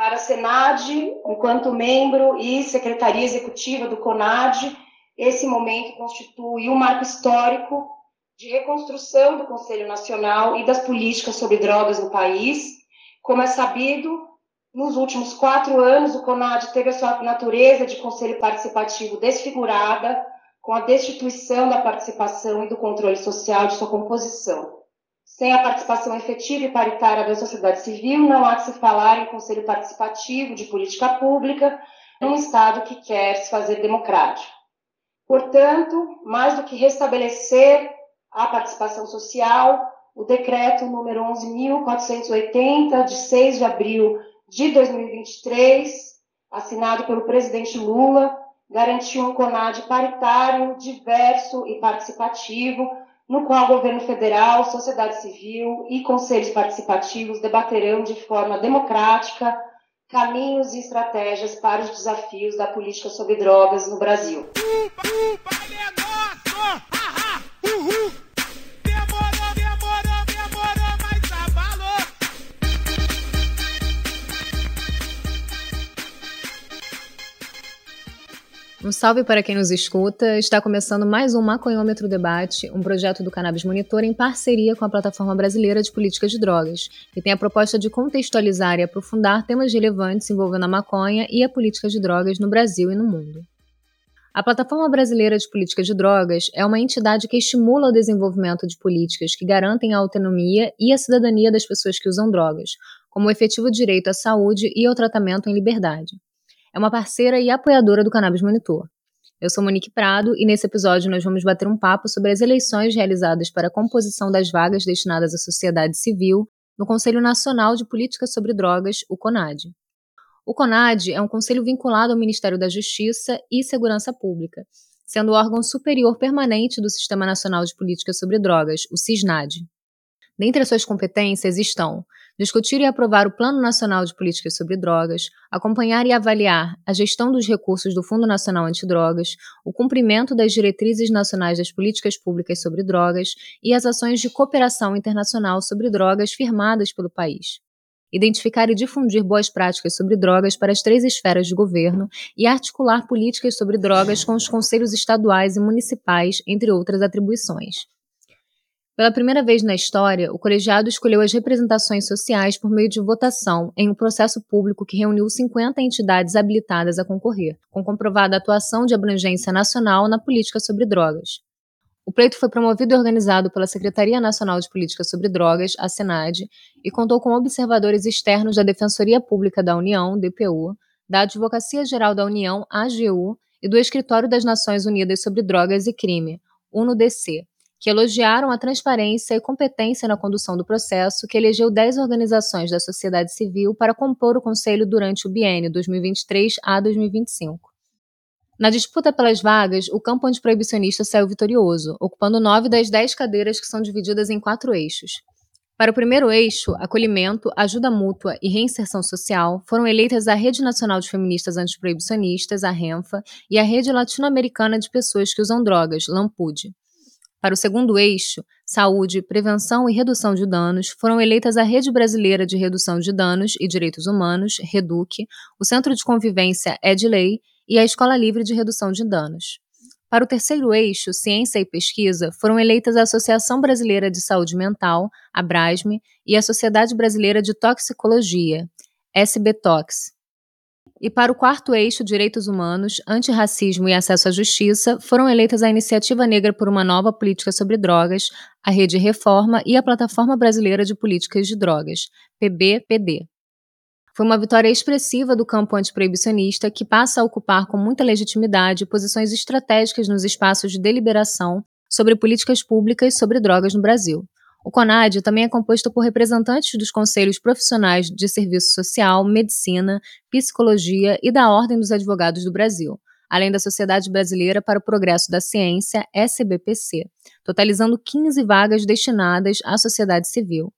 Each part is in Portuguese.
Para a Senad, enquanto membro e secretaria executiva do CONAD, esse momento constitui um marco histórico de reconstrução do Conselho Nacional e das políticas sobre drogas no país. Como é sabido, nos últimos quatro anos, o CONAD teve a sua natureza de conselho participativo desfigurada, com a destituição da participação e do controle social de sua composição. Sem a participação efetiva e paritária da sociedade civil, não há que se falar em conselho participativo de política pública num Estado que quer se fazer democrático. Portanto, mais do que restabelecer a participação social, o decreto número 11.480, de 6 de abril de 2023, assinado pelo presidente Lula, garantiu um CONAD paritário, diverso e participativo, no qual o governo federal, sociedade civil e conselhos participativos debaterão de forma democrática caminhos e estratégias para os desafios da política sobre drogas no Brasil. Um salve para quem nos escuta. Está começando mais um Maconhômetro Debate, um projeto do Cannabis Monitor em parceria com a Plataforma Brasileira de Políticas de Drogas, que tem a proposta de contextualizar e aprofundar temas relevantes envolvendo a maconha e a política de drogas no Brasil e no mundo. A Plataforma Brasileira de Políticas de Drogas é uma entidade que estimula o desenvolvimento de políticas que garantem a autonomia e a cidadania das pessoas que usam drogas, como o efetivo direito à saúde e ao tratamento em liberdade é uma parceira e apoiadora do Cannabis Monitor. Eu sou Monique Prado e nesse episódio nós vamos bater um papo sobre as eleições realizadas para a composição das vagas destinadas à sociedade civil no Conselho Nacional de Política sobre Drogas, o CONAD. O CONAD é um conselho vinculado ao Ministério da Justiça e Segurança Pública, sendo o órgão superior permanente do Sistema Nacional de Política sobre Drogas, o CISNAD. Dentre as suas competências estão discutir e aprovar o Plano Nacional de Políticas sobre Drogas, acompanhar e avaliar a gestão dos recursos do Fundo Nacional Antidrogas, o cumprimento das diretrizes nacionais das políticas públicas sobre drogas e as ações de cooperação internacional sobre drogas firmadas pelo país. Identificar e difundir boas práticas sobre drogas para as três esferas de governo e articular políticas sobre drogas com os conselhos estaduais e municipais, entre outras atribuições. Pela primeira vez na história, o colegiado escolheu as representações sociais por meio de votação em um processo público que reuniu 50 entidades habilitadas a concorrer, com comprovada atuação de abrangência nacional na política sobre drogas. O pleito foi promovido e organizado pela Secretaria Nacional de Política sobre Drogas, a SENAD, e contou com observadores externos da Defensoria Pública da União, DPU, da Advocacia Geral da União, AGU, e do Escritório das Nações Unidas sobre Drogas e Crime, UNODC, que elogiaram a transparência e competência na condução do processo, que elegeu 10 organizações da sociedade civil para compor o Conselho durante o biênio 2023 a 2025. Na disputa pelas vagas, o campo antiproibicionista saiu vitorioso, ocupando nove das dez cadeiras que são divididas em quatro eixos. Para o primeiro eixo, acolhimento, ajuda mútua e reinserção social, foram eleitas a Rede Nacional de Feministas Antiproibicionistas, a RENFA, e a Rede Latino-Americana de Pessoas que Usam Drogas, LAMPUD. Para o segundo eixo, saúde, prevenção e redução de danos, foram eleitas a Rede Brasileira de Redução de Danos e Direitos Humanos, REDUC, o Centro de Convivência EDLEI e a Escola Livre de Redução de Danos. Para o terceiro eixo, ciência e pesquisa, foram eleitas a Associação Brasileira de Saúde Mental, a BRASME, e a Sociedade Brasileira de Toxicologia, SBTOX, e para o quarto eixo, Direitos Humanos, Antirracismo e Acesso à Justiça, foram eleitas a Iniciativa Negra por uma Nova Política sobre Drogas, a Rede Reforma e a Plataforma Brasileira de Políticas de Drogas, PBPD. Foi uma vitória expressiva do campo antiproibicionista que passa a ocupar com muita legitimidade posições estratégicas nos espaços de deliberação sobre políticas públicas sobre drogas no Brasil. O CONAD também é composto por representantes dos conselhos profissionais de serviço social, medicina, psicologia e da Ordem dos Advogados do Brasil, além da Sociedade Brasileira para o Progresso da Ciência, SBPC, totalizando 15 vagas destinadas à sociedade civil.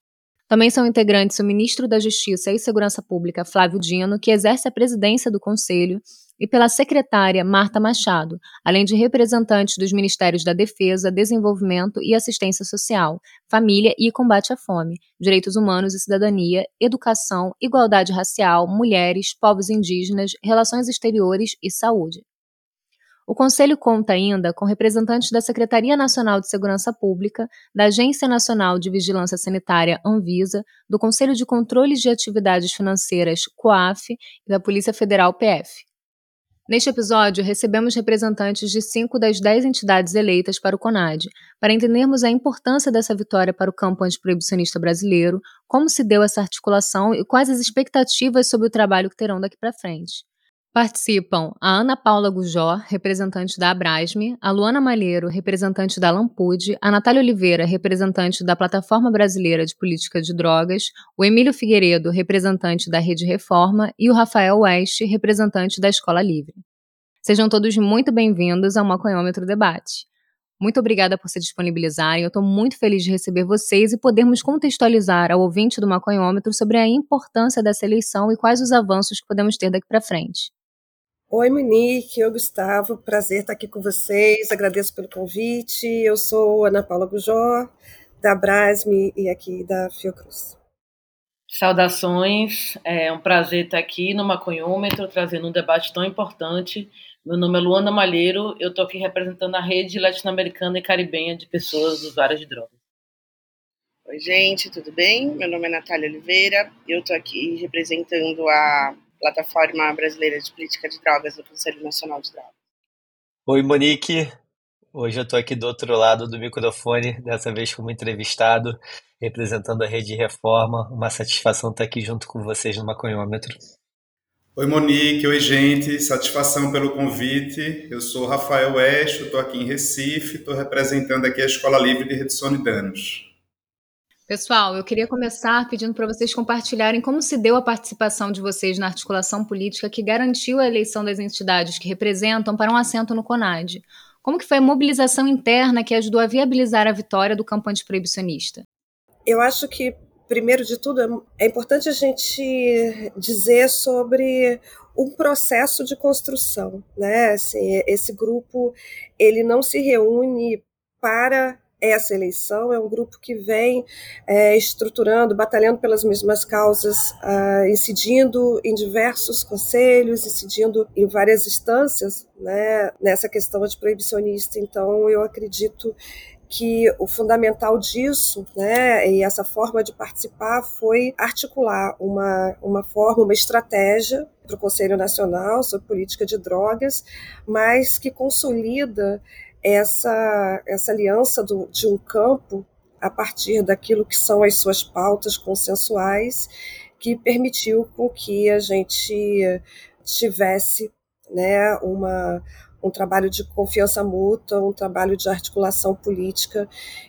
Também são integrantes o ministro da Justiça e Segurança Pública, Flávio Dino, que exerce a presidência do Conselho, e pela secretária Marta Machado, além de representantes dos Ministérios da Defesa, Desenvolvimento e Assistência Social, Família e Combate à Fome, Direitos Humanos e Cidadania, Educação, Igualdade Racial, Mulheres, Povos Indígenas, Relações Exteriores e Saúde. O Conselho conta ainda com representantes da Secretaria Nacional de Segurança Pública, da Agência Nacional de Vigilância Sanitária Anvisa, do Conselho de Controles de Atividades Financeiras COAF e da Polícia Federal PF. Neste episódio, recebemos representantes de cinco das dez entidades eleitas para o CONAD, para entendermos a importância dessa vitória para o campo antiproibicionista brasileiro, como se deu essa articulação e quais as expectativas sobre o trabalho que terão daqui para frente. Participam a Ana Paula Gujó, representante da Abrasme, a Luana Malheiro, representante da Lampude, a Natália Oliveira, representante da Plataforma Brasileira de Política de Drogas, o Emílio Figueiredo, representante da Rede Reforma e o Rafael West, representante da Escola Livre. Sejam todos muito bem-vindos ao Maconhômetro Debate. Muito obrigada por se disponibilizarem. Eu estou muito feliz de receber vocês e podermos contextualizar ao ouvinte do Maconhômetro sobre a importância dessa eleição e quais os avanços que podemos ter daqui para frente. Oi, Monique, eu Gustavo, prazer estar aqui com vocês, agradeço pelo convite. Eu sou Ana Paula Gujó, da Brasme e aqui da Fiocruz. Saudações, é um prazer estar aqui no Maconhômetro, trazendo um debate tão importante. Meu nome é Luana Malheiro, eu estou aqui representando a rede latino-americana e caribenha de pessoas usuárias de drogas. Oi, gente, tudo bem? Meu nome é Natália Oliveira, eu estou aqui representando a Plataforma Brasileira de Política de Drogas do Conselho Nacional de Drogas. Oi, Monique. Hoje eu estou aqui do outro lado do microfone, dessa vez como entrevistado, representando a Rede Reforma. Uma satisfação estar aqui junto com vocês no Maconhômetro. Oi, Monique. Oi, gente. Satisfação pelo convite. Eu sou Rafael West, estou aqui em Recife, estou representando aqui a Escola Livre de Redução de Danos. Pessoal, eu queria começar pedindo para vocês compartilharem como se deu a participação de vocês na articulação política que garantiu a eleição das entidades que representam para um assento no CONAD. Como que foi a mobilização interna que ajudou a viabilizar a vitória do campo antiproibicionista? Eu acho que, primeiro de tudo, é importante a gente dizer sobre um processo de construção, né? Assim, esse grupo ele não se reúne para essa eleição. É um grupo que vem é, estruturando, batalhando pelas mesmas causas, uh, incidindo em diversos conselhos, incidindo em várias instâncias né, nessa questão antiproibicionista. Então, eu acredito que o fundamental disso, né, e essa forma de participar foi articular uma, uma forma, uma estratégia para o Conselho Nacional sobre Política de Drogas, mas que consolida essa, essa aliança do, de um campo a partir daquilo que são as suas pautas consensuais, que permitiu com que a gente tivesse né, uma, um trabalho de confiança mútua, um trabalho de articulação política,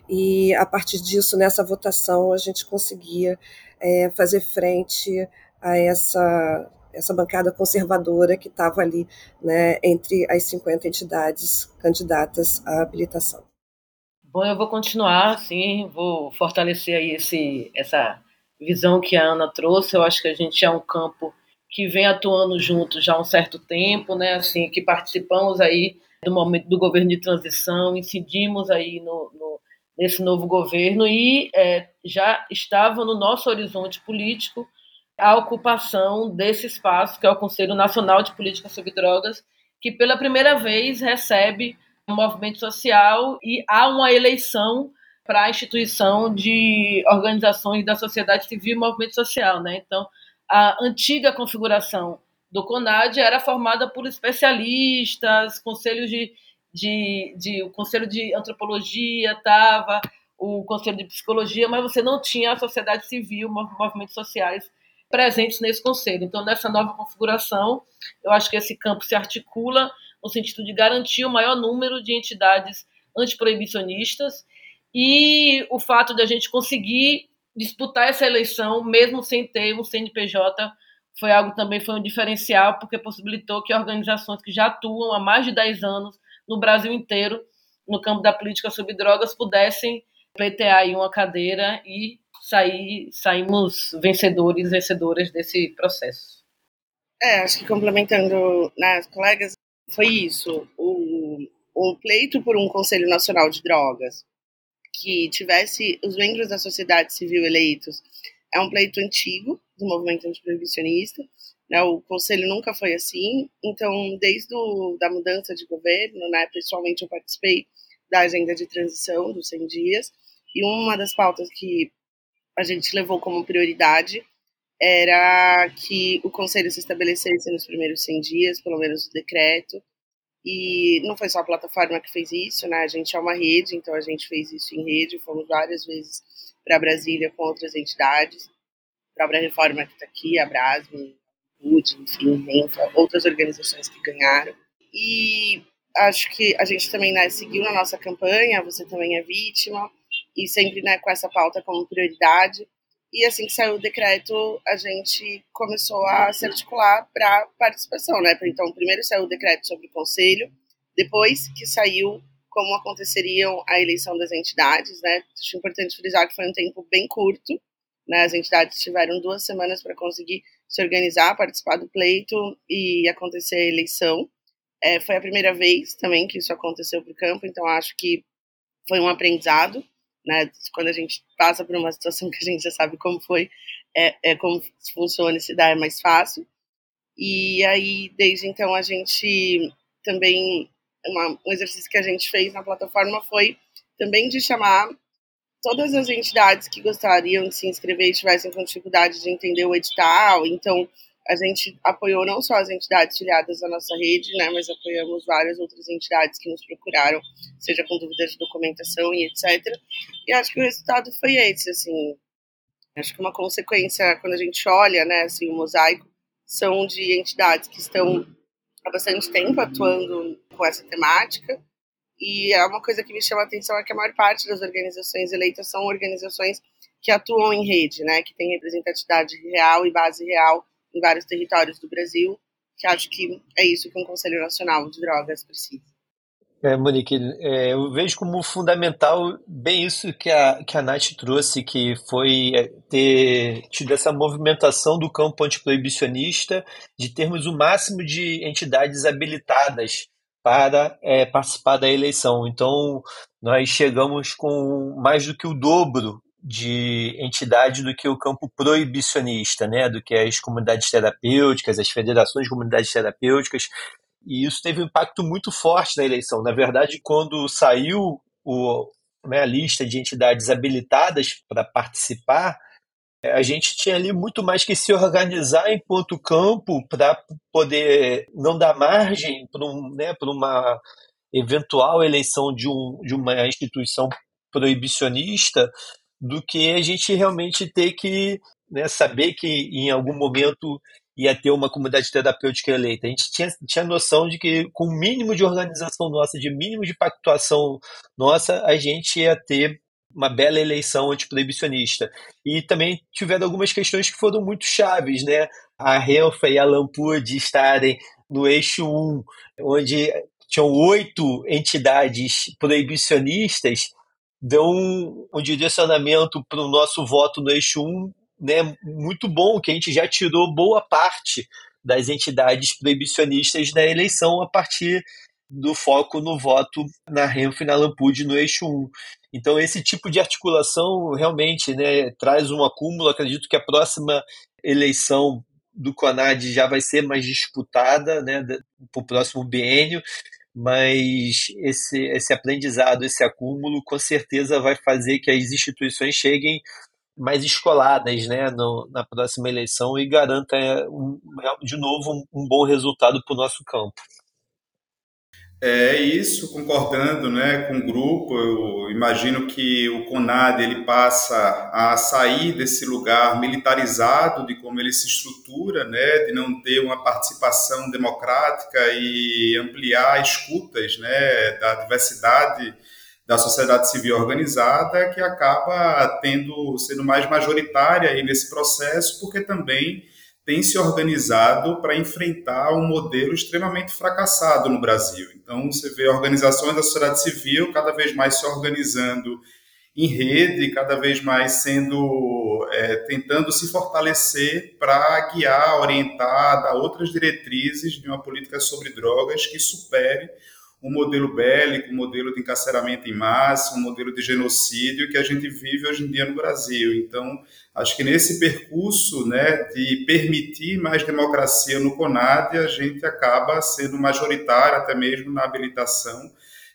e a partir disso, nessa votação, a gente conseguia é, fazer frente a essa essa bancada conservadora que estava ali né, entre as 50 entidades candidatas à habilitação. Bom, eu vou continuar, sim, vou fortalecer aí esse, essa visão que a Ana trouxe. Eu acho que a gente é um campo que vem atuando junto já há um certo tempo, né? Assim, que participamos aí do momento do governo de transição, incidimos aí no, no nesse novo governo e é, já estava no nosso horizonte político a ocupação desse espaço, que é o Conselho Nacional de Política sobre Drogas, que pela primeira vez recebe um movimento social e há uma eleição para a instituição de organizações da sociedade civil e movimento social. Né? Então, a antiga configuração do CONAD era formada por especialistas, conselhos de, de, de o conselho de antropologia estava, o conselho de psicologia, mas você não tinha a sociedade civil, movimentos sociais presentes nesse conselho. Então, nessa nova configuração, eu acho que esse campo se articula no sentido de garantir o maior número de entidades antiproibicionistas e o fato de a gente conseguir disputar essa eleição, mesmo sem ter um CNPJ, foi algo também foi um diferencial, porque possibilitou que organizações que já atuam há mais de 10 anos no Brasil inteiro, no campo da política sobre drogas, pudessem pleitear aí uma cadeira e sair, saímos vencedores, vencedoras desse processo. É, acho que complementando nas né, colegas, foi isso. O, o pleito por um Conselho Nacional de Drogas que tivesse os membros da sociedade civil eleitos é um pleito antigo do movimento antiproibicionista. Né? O conselho nunca foi assim. Então, desde o, da mudança de governo, né, pessoalmente eu participei da agenda de transição dos 100 dias. E uma das pautas que a gente levou como prioridade era que o conselho se estabelecesse nos primeiros 100 dias, pelo menos o decreto, e não foi só a plataforma que fez isso, né? A gente é uma rede, então a gente fez isso em rede, fomos várias vezes para Brasília com outras entidades, a própria Reforma que está aqui, a Brasme, UD, enfim, outras organizações que ganharam. E acho que a gente também né, seguiu na nossa campanha, você também é vítima, e sempre né, com essa pauta como prioridade. E assim que saiu o decreto, a gente começou a se articular para participação, né? Então, primeiro saiu o decreto sobre o conselho, depois que saiu como aconteceriam a eleição das entidades, né? Acho importante frisar que foi um tempo bem curto, né? As entidades tiveram duas semanas para conseguir se organizar, participar do pleito e acontecer a eleição. É, foi a primeira vez também que isso aconteceu para o campo, então acho que foi um aprendizado né? Quando a gente passa por uma situação que a gente já sabe como foi, é, é como funciona e se dá é mais fácil. E aí, desde então, a gente também, uma, um exercício que a gente fez na plataforma foi também de chamar todas as entidades que gostariam de se inscrever e tivessem com dificuldade de entender o edital. Então, a gente apoiou não só as entidades filiadas à nossa rede, né, mas apoiamos várias outras entidades que nos procuraram, seja com dúvidas de documentação e etc. E acho que o resultado foi esse, assim. Acho que uma consequência, quando a gente olha, né, assim, o mosaico, são de entidades que estão há bastante tempo atuando com essa temática, e é uma coisa que me chama a atenção é que a maior parte das organizações eleitas são organizações que atuam em rede, né, que têm representatividade real e base real em vários territórios do Brasil, que acho que é isso que um Conselho Nacional de Drogas precisa. É, Monique, é, eu vejo como fundamental bem isso que a, que a Nath trouxe, que foi é, ter tido essa movimentação do campo antiproibicionista, de termos o máximo de entidades habilitadas para é, participar da eleição. Então, nós chegamos com mais do que o dobro de entidade do que o campo proibicionista, né, do que as comunidades terapêuticas, as federações de comunidades terapêuticas, e isso teve um impacto muito forte na eleição. Na verdade, quando saiu o, né, a lista de entidades habilitadas para participar, a gente tinha ali muito mais que se organizar enquanto campo para poder não dar margem para um, né, uma eventual eleição de, um, de uma instituição proibicionista do que a gente realmente ter que né, saber que em algum momento ia ter uma comunidade terapêutica eleita. A gente tinha, tinha noção de que, com o mínimo de organização nossa, de mínimo de pactuação nossa, a gente ia ter uma bela eleição antiproibicionista. E também tiveram algumas questões que foram muito chaves, né? A Helfa e a Lampud estarem no eixo 1, onde tinham oito entidades proibicionistas deu um, um direcionamento para o nosso voto no eixo 1 né, muito bom, que a gente já tirou boa parte das entidades proibicionistas da eleição a partir do foco no voto na Renf e na Lampude no eixo 1. Então, esse tipo de articulação realmente né, traz um acúmulo. Acredito que a próxima eleição do CONAD já vai ser mais disputada né, para o próximo biênio mas esse, esse aprendizado, esse acúmulo, com certeza vai fazer que as instituições cheguem mais escoladas né, no, na próxima eleição e garanta, um, de novo, um, um bom resultado para o nosso campo. É isso, concordando né, com o grupo, eu imagino que o CONAD ele passa a sair desse lugar militarizado de como ele se estrutura, né, de não ter uma participação democrática e ampliar escutas né, da diversidade da sociedade civil organizada, que acaba tendo sendo mais majoritária aí nesse processo, porque também tem se organizado para enfrentar um modelo extremamente fracassado no Brasil. Então, você vê organizações da sociedade civil cada vez mais se organizando em rede, cada vez mais sendo é, tentando se fortalecer para guiar, orientar, dar outras diretrizes de uma política sobre drogas que supere o modelo bélico, o modelo de encarceramento em massa, o modelo de genocídio que a gente vive hoje em dia no Brasil. Então, acho que nesse percurso né, de permitir mais democracia no CONAD, a gente acaba sendo majoritário até mesmo na habilitação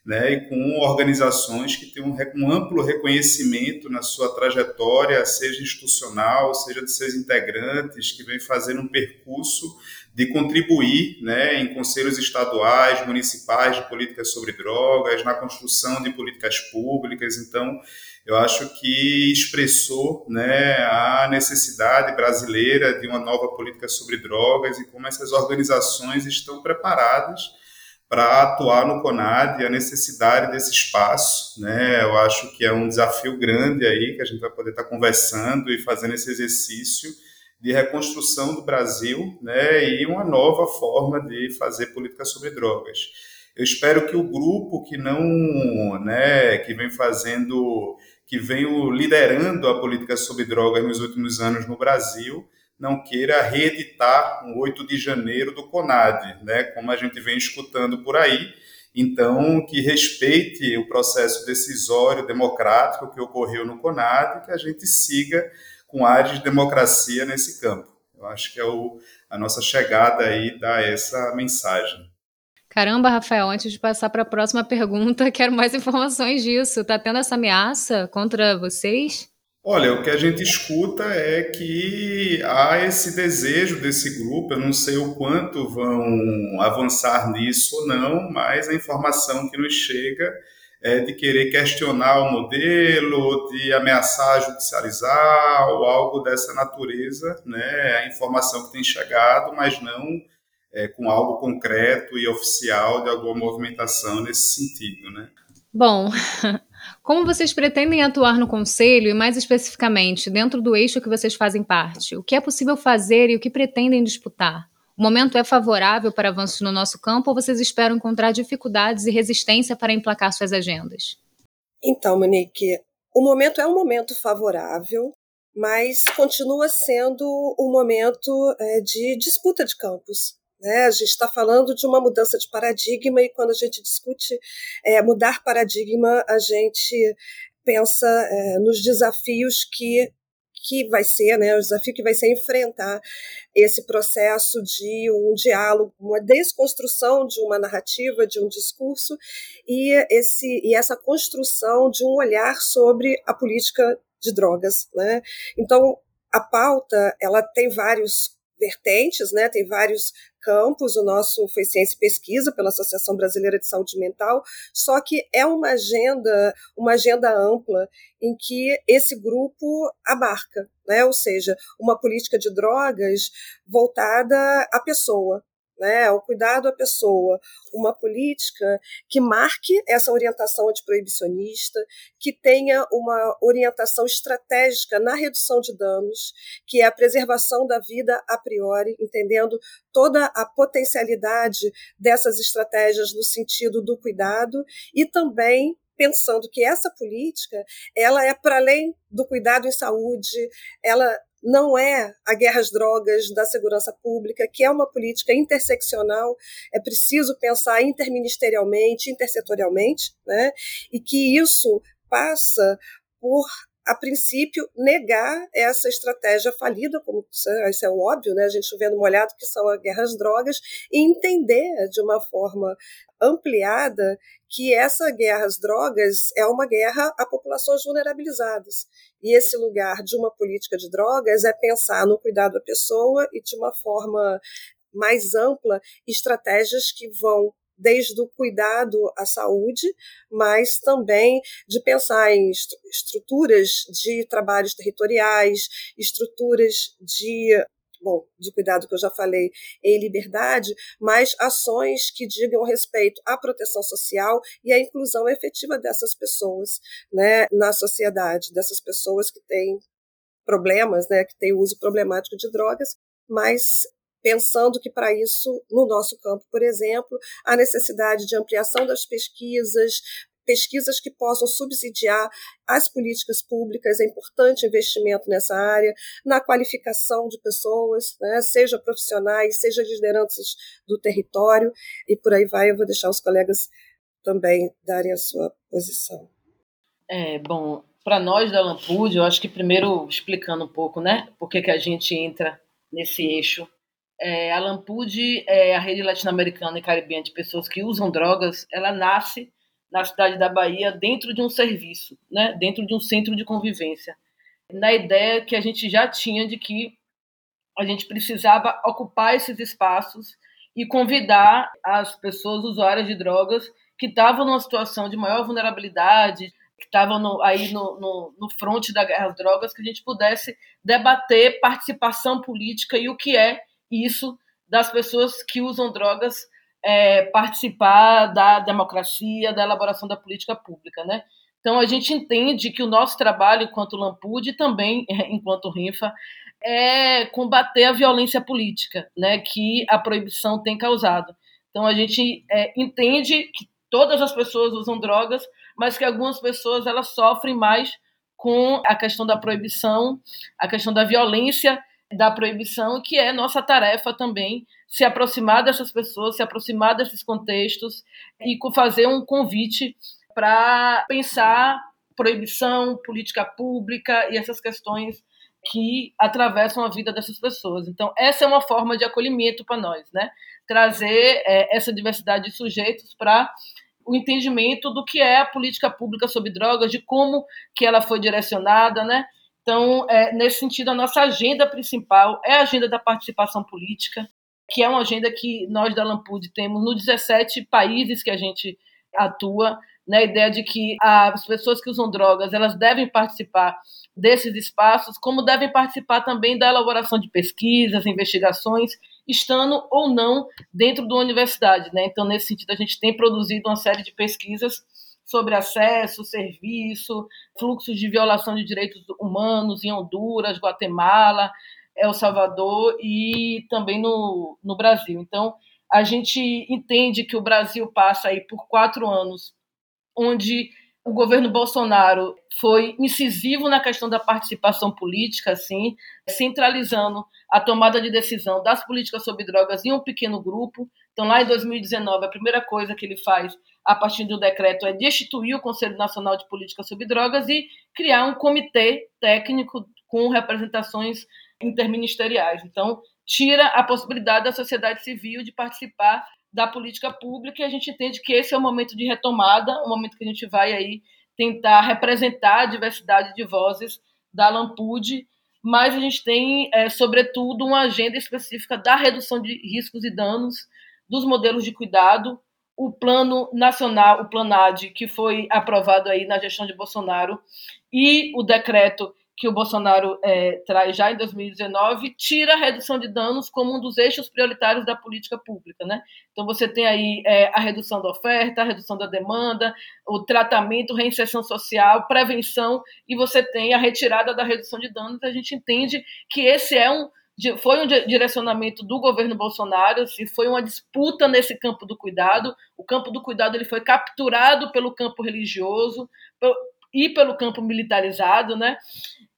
né, e com organizações que têm um, um, amplo reconhecimento na sua trajetória, seja institucional, seja de seus integrantes, que vem fazendo um percurso de contribuir né, em conselhos estaduais, municipais de políticas sobre drogas, na construção de políticas públicas. Então, eu acho que expressou né, a necessidade brasileira de uma nova política sobre drogas e como essas organizações estão preparadas para atuar no CONAD e a necessidade desse espaço, né? Eu acho que é um desafio grande aí que a gente vai poder estar conversando e fazendo esse exercício de reconstrução do Brasil, né? E uma nova forma de fazer política sobre drogas. Eu espero que o grupo que não, né, que vem fazendo, que vem liderando a política sobre drogas nos últimos anos no Brasil, não queira reeditar um 8 de janeiro do CONAD, né, como a gente vem escutando por aí. Então, que respeite o processo decisório democrático que ocorreu no CONAD, que a gente siga com áreas de democracia nesse campo. Eu acho que é o, a nossa chegada aí dá essa mensagem. Caramba, Rafael, antes de passar para a próxima pergunta, quero mais informações disso. Está tendo essa ameaça contra vocês? Olha, o que a gente escuta é que há esse desejo desse grupo, eu não sei o quanto vão avançar nisso ou não, mas a informação que nos chega é de querer questionar o modelo, de ameaçar judicializar ou algo dessa natureza, né? A informação que tem chegado, mas não é, com algo concreto e oficial de alguma movimentação nesse sentido, né? Bom, Como vocês pretendem atuar no Conselho e, mais especificamente, dentro do eixo que vocês fazem parte? O que é possível fazer e o que pretendem disputar? O momento é favorável para avanços no nosso campo ou vocês esperam encontrar dificuldades e resistência para emplacar suas agendas? Então, Monique, o momento é um momento favorável, mas continua sendo um momento é, de disputa de campos. Né? A gente está falando de uma mudança de paradigma e quando a gente discute é, mudar paradigma, a gente pensa é, nos desafios que que vai ser, né, o desafio que vai ser enfrentar esse processo de um diálogo, uma desconstrução de uma narrativa, de um discurso e esse e essa construção de um olhar sobre a política de drogas, né? Então a pauta ela tem vários vertentes, né? Tem vários campos, o nosso foi Ciência e Pesquisa pela Associação Brasileira de Saúde Mental, só que é uma agenda, uma agenda ampla em que esse grupo abarca, né? Ou seja, uma política de drogas voltada à pessoa, né, o cuidado à pessoa, uma política que marque essa orientação antiproibicionista, que tenha uma orientação estratégica na redução de danos, que é a preservação da vida a priori, entendendo toda a potencialidade dessas estratégias no sentido do cuidado e também pensando que essa política ela é para além do cuidado em saúde, ela não é a guerra às drogas da segurança pública, que é uma política interseccional, é preciso pensar interministerialmente, intersetorialmente, né? e que isso passa por a princípio, negar essa estratégia falida, como isso é óbvio, né? a gente vendo molhado que são as guerras drogas, e entender de uma forma ampliada que essa guerra às drogas é uma guerra a populações vulnerabilizadas. E esse lugar de uma política de drogas é pensar no cuidado à pessoa e de uma forma mais ampla estratégias que vão desde o cuidado à saúde, mas também de pensar em estruturas de trabalhos territoriais, estruturas de bom, de cuidado que eu já falei, em liberdade, mas ações que digam respeito à proteção social e à inclusão efetiva dessas pessoas né, na sociedade, dessas pessoas que têm problemas, né, que têm uso problemático de drogas, mas pensando que para isso, no nosso campo, por exemplo, a necessidade de ampliação das pesquisas, pesquisas que possam subsidiar as políticas públicas, é importante investimento nessa área, na qualificação de pessoas, né, seja profissionais, seja lideranças do território, e por aí vai, eu vou deixar os colegas também darem a sua posição. É, bom, para nós da Lampude, eu acho que primeiro explicando um pouco, né, por que, que a gente entra nesse eixo. É, a Lampude é a rede latino-americana e caribenha de pessoas que usam drogas, ela nasce na cidade da Bahia dentro de um serviço, né, dentro de um centro de convivência, na ideia que a gente já tinha de que a gente precisava ocupar esses espaços e convidar as pessoas usuárias de drogas que estavam numa situação de maior vulnerabilidade, que estavam aí no, no, no fronte da guerra às drogas, que a gente pudesse debater participação política e o que é isso das pessoas que usam drogas é, participar da democracia, da elaboração da política pública, né? Então a gente entende que o nosso trabalho enquanto Lampude e também enquanto Rinfa é combater a violência política, né, que a proibição tem causado. Então a gente é, entende que todas as pessoas usam drogas, mas que algumas pessoas elas sofrem mais com a questão da proibição, a questão da violência da proibição, que é nossa tarefa também se aproximar dessas pessoas, se aproximar desses contextos e fazer um convite para pensar proibição, política pública e essas questões que atravessam a vida dessas pessoas. Então, essa é uma forma de acolhimento para nós, né? Trazer é, essa diversidade de sujeitos para o entendimento do que é a política pública sobre drogas, de como que ela foi direcionada, né? Então, é, nesse sentido, a nossa agenda principal é a agenda da participação política, que é uma agenda que nós da Lampude temos nos 17 países que a gente atua, na né? ideia de que as pessoas que usam drogas elas devem participar desses espaços, como devem participar também da elaboração de pesquisas, investigações estando ou não dentro da universidade. Né? Então, nesse sentido, a gente tem produzido uma série de pesquisas sobre acesso, serviço, fluxos de violação de direitos humanos em Honduras, Guatemala, El Salvador e também no, no Brasil. Então, a gente entende que o Brasil passa aí por quatro anos onde o governo Bolsonaro foi incisivo na questão da participação política, assim, centralizando a tomada de decisão das políticas sobre drogas em um pequeno grupo. Então, lá em 2019, a primeira coisa que ele faz, a partir do decreto, é destituir o Conselho Nacional de Política sobre Drogas e criar um comitê técnico com representações interministeriais. Então, tira a possibilidade da sociedade civil de participar da política pública e a gente entende que esse é o momento de retomada, o momento que a gente vai aí tentar representar a diversidade de vozes da Lampude, mas a gente tem, é, sobretudo, uma agenda específica da redução de riscos e danos, dos modelos de cuidado, o plano nacional, o Planad, que foi aprovado aí na gestão de Bolsonaro, e o decreto que o Bolsonaro é, traz já em 2019 tira a redução de danos como um dos eixos prioritários da política pública. Né? Então, você tem aí é, a redução da oferta, a redução da demanda, o tratamento, reinserção social, prevenção, e você tem a retirada da redução de danos. A gente entende que esse é um, foi um direcionamento do governo Bolsonaro, assim, foi uma disputa nesse campo do cuidado. O campo do cuidado ele foi capturado pelo campo religioso, e pelo campo militarizado, né?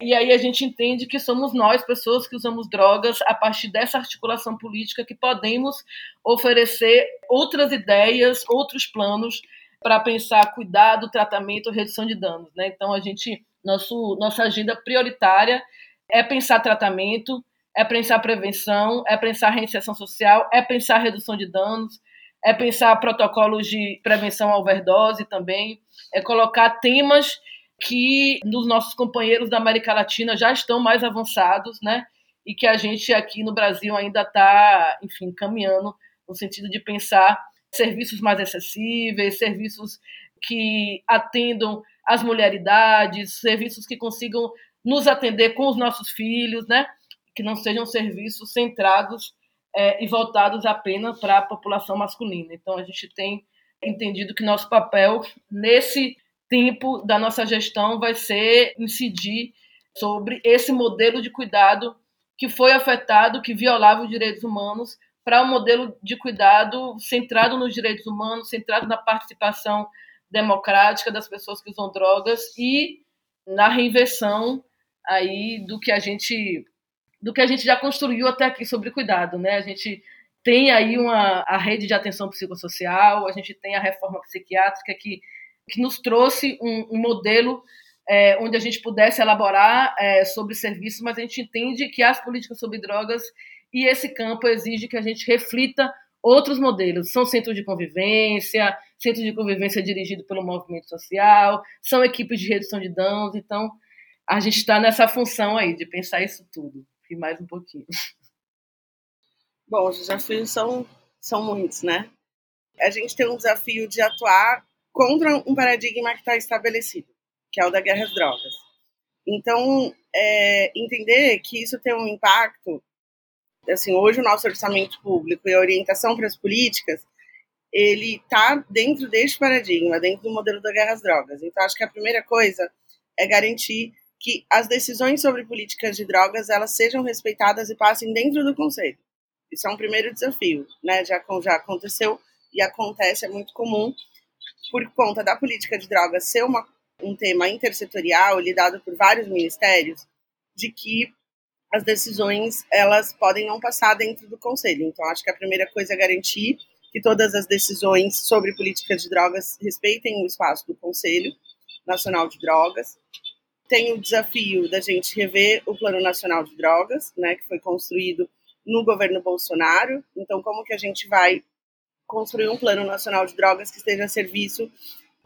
E aí a gente entende que somos nós, pessoas que usamos drogas, a partir dessa articulação política, que podemos oferecer outras ideias, outros planos para pensar cuidado, tratamento, redução de danos, né? Então a gente, nosso, nossa agenda prioritária é pensar tratamento, é pensar prevenção, é pensar reinserção social, é pensar redução de danos, é pensar protocolos de prevenção à overdose também, é colocar temas que nos nossos companheiros da América Latina já estão mais avançados, né? E que a gente aqui no Brasil ainda está, enfim, caminhando no sentido de pensar serviços mais acessíveis, serviços que atendam as mulheridades, serviços que consigam nos atender com os nossos filhos, né? Que não sejam serviços centrados é, e voltados apenas para a população masculina. Então, a gente tem entendido que nosso papel nesse tempo da nossa gestão vai ser incidir sobre esse modelo de cuidado que foi afetado, que violava os direitos humanos, para um modelo de cuidado centrado nos direitos humanos, centrado na participação democrática das pessoas que usam drogas e na reinversão aí do que a gente do que a gente já construiu até aqui sobre cuidado, né? A gente tem aí uma a rede de atenção psicossocial, a gente tem a reforma psiquiátrica que que nos trouxe um, um modelo é, onde a gente pudesse elaborar é, sobre serviços, mas a gente entende que as políticas sobre drogas e esse campo exige que a gente reflita outros modelos. São centros de convivência, centros de convivência dirigido pelo movimento social, são equipes de redução de danos, então a gente está nessa função aí de pensar isso tudo, e mais um pouquinho. Bom, os desafios são, são muitos, né? A gente tem um desafio de atuar contra um paradigma que está estabelecido, que é o da guerra às drogas. Então, é, entender que isso tem um impacto, assim, hoje o nosso orçamento público e a orientação para as políticas, ele está dentro deste paradigma, dentro do modelo da guerra às drogas. Então, acho que a primeira coisa é garantir que as decisões sobre políticas de drogas elas sejam respeitadas e passem dentro do conselho. Isso é um primeiro desafio, né? Já, já aconteceu e acontece, é muito comum por conta da política de drogas ser uma, um tema intersetorial lidado por vários ministérios, de que as decisões elas podem não passar dentro do conselho. Então, acho que a primeira coisa é garantir que todas as decisões sobre política de drogas respeitem o espaço do Conselho Nacional de Drogas. Tem o desafio da gente rever o Plano Nacional de Drogas, né, que foi construído no governo Bolsonaro. Então, como que a gente vai construir um plano nacional de drogas que esteja a serviço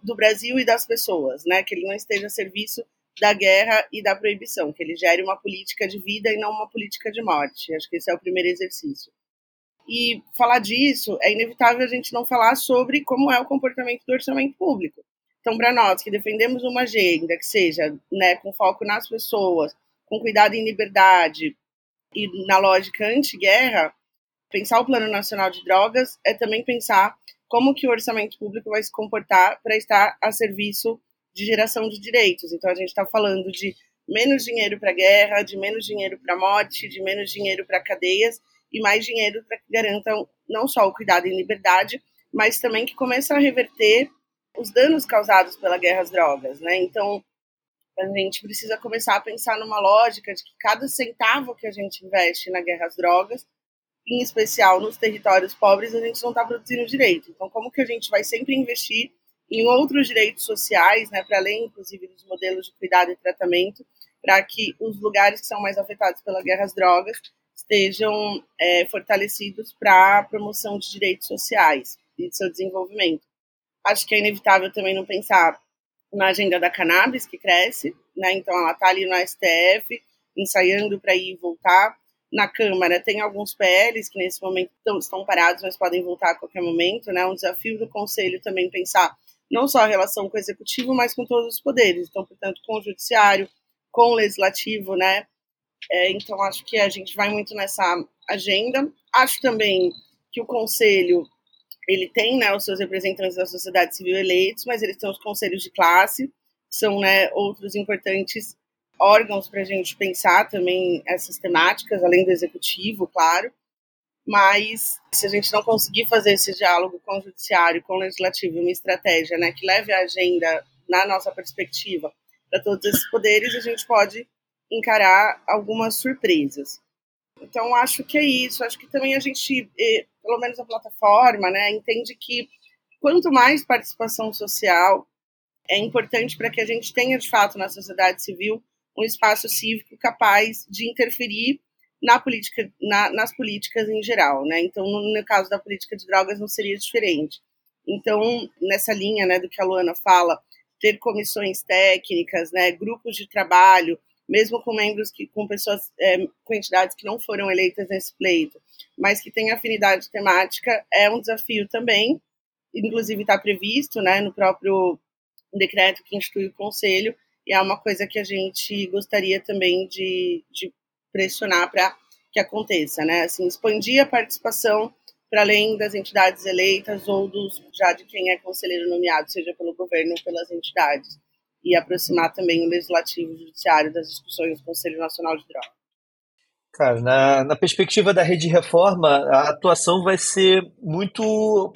do Brasil e das pessoas, né? Que ele não esteja a serviço da guerra e da proibição, que ele gere uma política de vida e não uma política de morte. Acho que esse é o primeiro exercício. E falar disso é inevitável a gente não falar sobre como é o comportamento do orçamento público. Então, para nós que defendemos uma agenda que seja né, com foco nas pessoas, com cuidado em liberdade e na lógica anti-guerra, pensar o Plano Nacional de Drogas é também pensar como que o orçamento público vai se comportar para estar a serviço de geração de direitos. Então a gente está falando de menos dinheiro para guerra, de menos dinheiro para morte, de menos dinheiro para cadeias e mais dinheiro para que garantam não só o cuidado em liberdade, mas também que começam a reverter os danos causados pela guerra às drogas, né? Então a gente precisa começar a pensar numa lógica de que cada centavo que a gente investe na guerra às drogas em especial nos territórios pobres, a gente não está produzindo direito. Então, como que a gente vai sempre investir em outros direitos sociais, né, para além, inclusive, dos modelos de cuidado e tratamento, para que os lugares que são mais afetados pela guerra às drogas estejam é, fortalecidos para a promoção de direitos sociais e de seu desenvolvimento. Acho que é inevitável também não pensar na agenda da cannabis, que cresce, né, então ela está ali no STF, ensaiando para ir e voltar, na Câmara tem alguns PLs que nesse momento estão parados, mas podem voltar a qualquer momento, né? Um desafio do Conselho também pensar não só a relação com o Executivo, mas com todos os poderes. Então, portanto, com o Judiciário, com o Legislativo, né? É, então, acho que a gente vai muito nessa agenda. Acho também que o Conselho ele tem né, os seus representantes da sociedade civil eleitos, mas eles têm os conselhos de classe, são né, outros importantes órgãos para a gente pensar também essas temáticas, além do executivo, claro. Mas se a gente não conseguir fazer esse diálogo com o judiciário, com o legislativo, uma estratégia né, que leve a agenda, na nossa perspectiva, para todos esses poderes, a gente pode encarar algumas surpresas. Então, acho que é isso. Acho que também a gente, pelo menos a plataforma, né, entende que quanto mais participação social é importante para que a gente tenha, de fato, na sociedade civil, um espaço cívico capaz de interferir na política, na, nas políticas em geral, né? Então, no, no, caso da política de drogas, não seria diferente. Então, nessa linha, né, do que a Luana fala, ter comissões técnicas, né, grupos de trabalho, mesmo com membros que, com pessoas, é, com entidades que não foram eleitas nesse pleito, mas que têm afinidade temática, é um desafio também. Inclusive está previsto, né, no próprio decreto que institui o conselho, e é uma coisa que a gente gostaria também de, de pressionar para que aconteça, né? Assim, expandir a participação para além das entidades eleitas ou dos já de quem é conselheiro nomeado, seja pelo governo ou pelas entidades, e aproximar também o legislativo e o judiciário das discussões do Conselho Nacional de Drogas. Cara, na, na perspectiva da rede de reforma, a atuação vai ser muito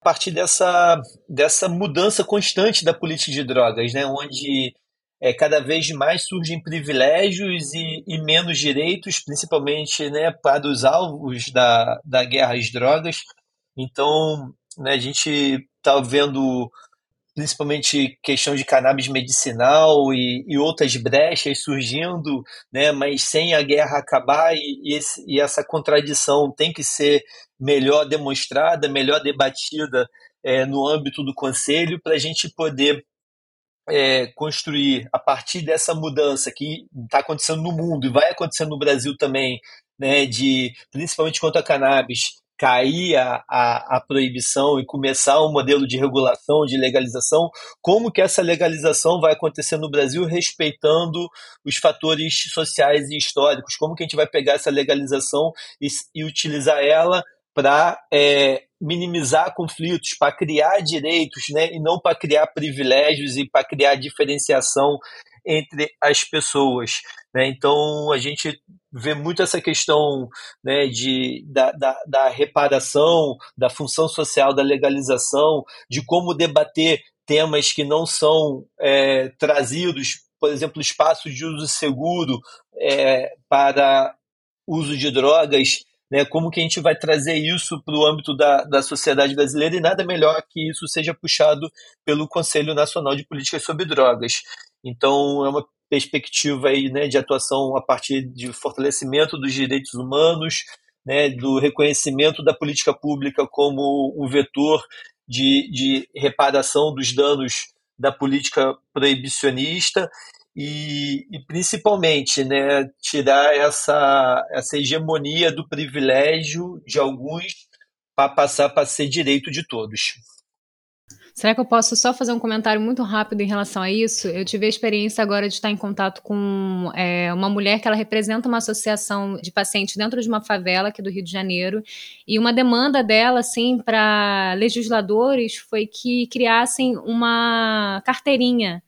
a partir dessa, dessa mudança constante da política de drogas, né, onde é, cada vez mais surgem privilégios e, e menos direitos, principalmente né, para os alvos da, da guerra às drogas. Então, né, a gente está vendo principalmente questão de cannabis medicinal e, e, outras brechas surgindo, né, mas sem a guerra acabar e, e, esse, e essa contradição tem que ser melhor demonstrada, melhor debatida é, no âmbito do conselho para a gente poder é, construir a partir dessa mudança que está acontecendo no mundo e vai acontecer no Brasil também, né, de principalmente quanto a cannabis, cair a, a, a, proibição e começar um modelo de regulação, de legalização, como que essa legalização vai acontecer no Brasil respeitando os fatores sociais e históricos, como que a gente vai pegar essa legalização e, e utilizar ela para é, minimizar conflitos, para criar direitos, né, e não para criar privilégios e para criar diferenciação entre as pessoas. Né? Então, a gente vê muito essa questão né, de, da, da, da reparação, da função social, da legalização, de como debater temas que não são é, trazidos, por exemplo, espaços de uso seguro é, para uso de drogas, né, como que a gente vai trazer isso para o âmbito da, da sociedade brasileira e nada melhor que isso seja puxado pelo Conselho Nacional de Políticas sobre Drogas. Então, é uma perspectiva aí, né, de atuação a partir de fortalecimento dos direitos humanos, né, do reconhecimento da política pública como um vetor de, de reparação dos danos da política proibicionista e, e, principalmente né, tirar essa, essa hegemonia do privilégio de alguns para passar para ser direito de todos. Será que eu posso só fazer um comentário muito rápido em relação a isso? Eu tive a experiência agora de estar em contato com é, uma mulher que ela representa uma associação de pacientes dentro de uma favela aqui do Rio de Janeiro e uma demanda dela, assim, para legisladores foi que criassem uma carteirinha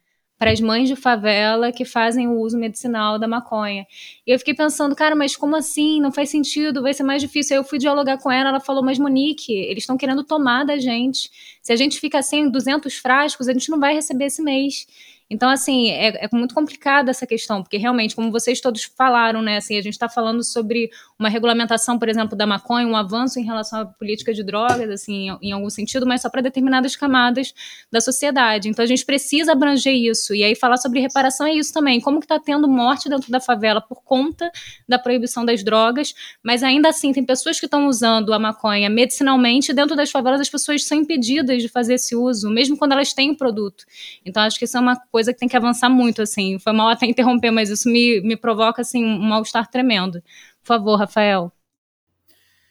para as mães de favela que fazem o uso medicinal da maconha. E eu fiquei pensando, cara, mas como assim? Não faz sentido, vai ser mais difícil. Aí eu fui dialogar com ela, ela falou, mas Monique, eles estão querendo tomar da gente. Se a gente fica sem 200 frascos, a gente não vai receber esse mês. Então, assim, é, é muito complicada essa questão, porque realmente, como vocês todos falaram, né, assim, a gente está falando sobre uma regulamentação, por exemplo, da maconha, um avanço em relação à política de drogas, assim, em, em algum sentido, mas só para determinadas camadas da sociedade. Então, a gente precisa abranger isso. E aí, falar sobre reparação é isso também. Como que está tendo morte dentro da favela por conta da proibição das drogas, mas ainda assim, tem pessoas que estão usando a maconha medicinalmente, dentro das favelas as pessoas são impedidas de fazer esse uso, mesmo quando elas têm o produto. Então, acho que isso é uma coisa que tem que avançar muito, assim. Foi mal até interromper, mas isso me, me provoca, assim, um mal-estar tremendo. Por favor, Rafael.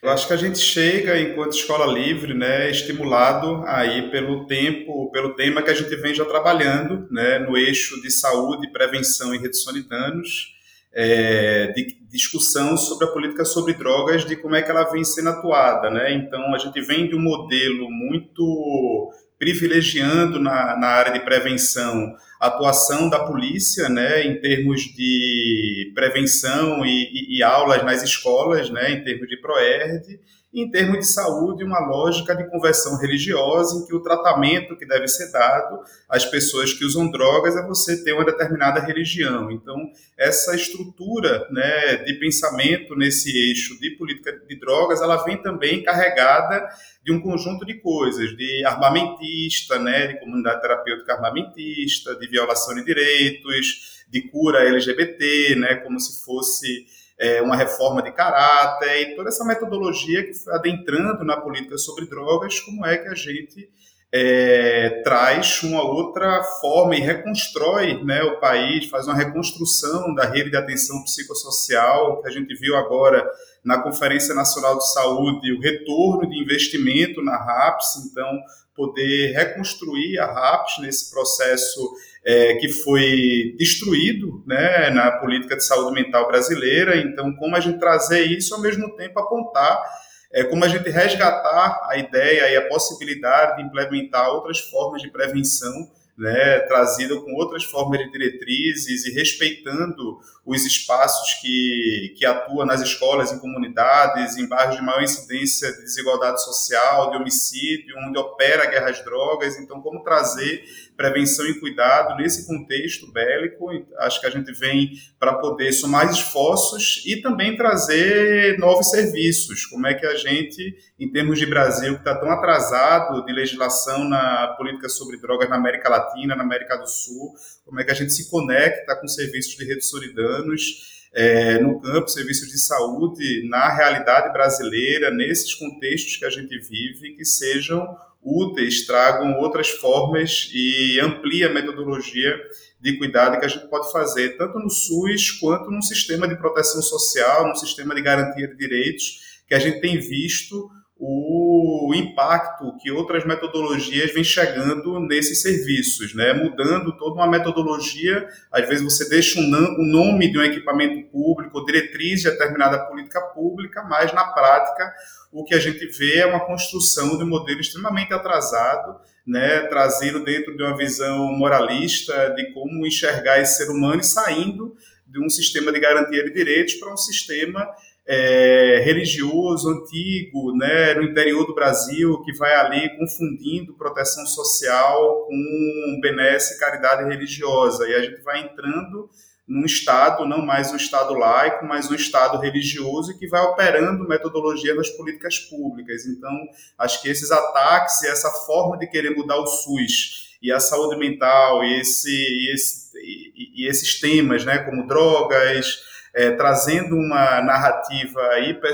Eu acho que a gente chega, enquanto escola livre, né, estimulado aí pelo tempo, pelo tema que a gente vem já trabalhando, né, no eixo de saúde, prevenção e redução de danos, é, de discussão sobre a política sobre drogas, de como é que ela vem sendo atuada, né? Então a gente vem de um modelo muito privilegiando na, na área de prevenção a atuação da polícia, né, em termos de prevenção e, e, e aulas nas escolas, né, em termos de PROERD, em termos de saúde, uma lógica de conversão religiosa, em que o tratamento que deve ser dado às pessoas que usam drogas é você ter uma determinada religião. Então, essa estrutura né, de pensamento nesse eixo de política de drogas, ela vem também carregada de um conjunto de coisas, de armamentista, né, de comunidade terapêutica armamentista, de violação de direitos, de cura LGBT, né, como se fosse é, uma reforma de caráter e toda essa metodologia que foi adentrando na política sobre drogas, como é que a gente é, traz uma outra forma e reconstrói né, o país, faz uma reconstrução da rede de atenção psicossocial, que a gente viu agora na Conferência Nacional de Saúde, o retorno de investimento na RAPS, então poder reconstruir a RAPS nesse processo é, que foi destruído né, na política de saúde mental brasileira. Então, como a gente trazer isso ao mesmo tempo apontar é, como a gente resgatar a ideia e a possibilidade de implementar outras formas de prevenção né, trazida com outras formas de diretrizes e respeitando os espaços que, que atuam nas escolas, em comunidades, em bairros de maior incidência de desigualdade social, de homicídio, onde opera a guerra às drogas. Então, como trazer prevenção e cuidado nesse contexto bélico? Acho que a gente vem para poder somar esforços e também trazer novos serviços. Como é que a gente, em termos de Brasil, que está tão atrasado de legislação na política sobre drogas na América Latina, na América do Sul, como é que a gente se conecta com serviços de redes solidanos? É, no campo, serviços de saúde, na realidade brasileira, nesses contextos que a gente vive, que sejam úteis, tragam outras formas e amplia a metodologia de cuidado que a gente pode fazer, tanto no SUS quanto no sistema de proteção social, no sistema de garantia de direitos, que a gente tem visto o impacto que outras metodologias vêm chegando nesses serviços, né? mudando toda uma metodologia. Às vezes você deixa um, nome de um equipamento público, diretriz de determinada política pública, mas na prática o que a gente vê é uma construção de um modelo extremamente atrasado, né? trazido dentro de uma visão moralista de como enxergar esse ser humano e saindo de um sistema de garantia de direitos para um sistema é, religioso antigo, né, no interior do Brasil, que vai ali confundindo proteção social com benesse caridade religiosa. E a gente vai entrando num Estado, não mais um Estado laico, mas um Estado religioso que vai operando metodologia nas políticas públicas. Então, acho que esses ataques e essa forma de querer mudar o SUS e a saúde mental e, esse, e, esse, e, e esses temas, né, como drogas, é, trazendo uma narrativa hiper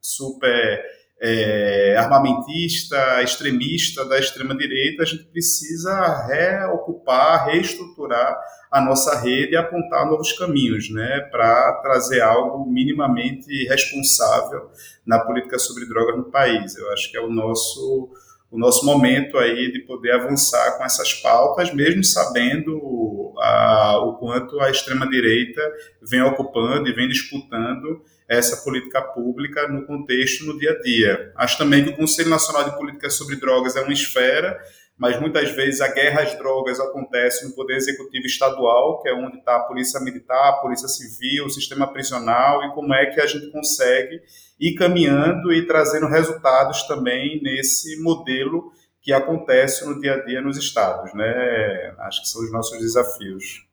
super é, armamentista, extremista da extrema-direita, a gente precisa reocupar, reestruturar a nossa rede e apontar novos caminhos né, para trazer algo minimamente responsável na política sobre drogas no país. Eu acho que é o nosso o nosso momento aí de poder avançar com essas pautas, mesmo sabendo a, o quanto a extrema-direita vem ocupando e vem disputando essa política pública no contexto, no dia a dia. Acho também que o Conselho Nacional de Política sobre Drogas é uma esfera mas muitas vezes a guerra às drogas acontece no Poder Executivo Estadual, que é onde está a Polícia Militar, a Polícia Civil, o sistema prisional, e como é que a gente consegue ir caminhando e trazendo resultados também nesse modelo que acontece no dia a dia nos estados, né? Acho que são os nossos desafios.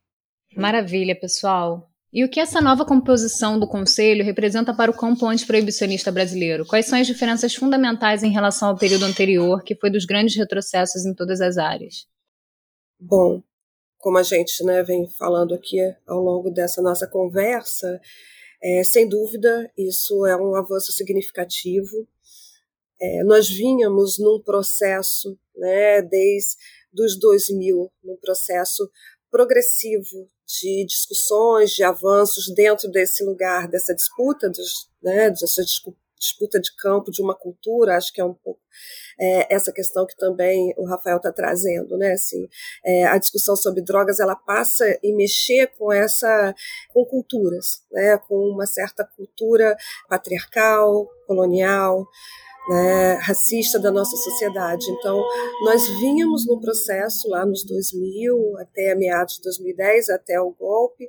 Maravilha, pessoal. E o que essa nova composição do Conselho representa para o campo antiproibicionista brasileiro? Quais são as diferenças fundamentais em relação ao período anterior, que foi dos grandes retrocessos em todas as áreas? Bom, como a gente né, vem falando aqui ao longo dessa nossa conversa, é, sem dúvida isso é um avanço significativo. É, nós vínhamos num processo, né, desde os 2000, num processo progressivo de discussões, de avanços dentro desse lugar, dessa disputa, dos, né, dessa disputa de campo, de uma cultura, acho que é um pouco é, essa questão que também o Rafael está trazendo, né? Assim, é, a discussão sobre drogas ela passa e mexer com essa, com culturas, né? Com uma certa cultura patriarcal, colonial, né, racista da nossa sociedade. Então, nós vínhamos num processo lá nos 2000, até meados de 2010, até o golpe,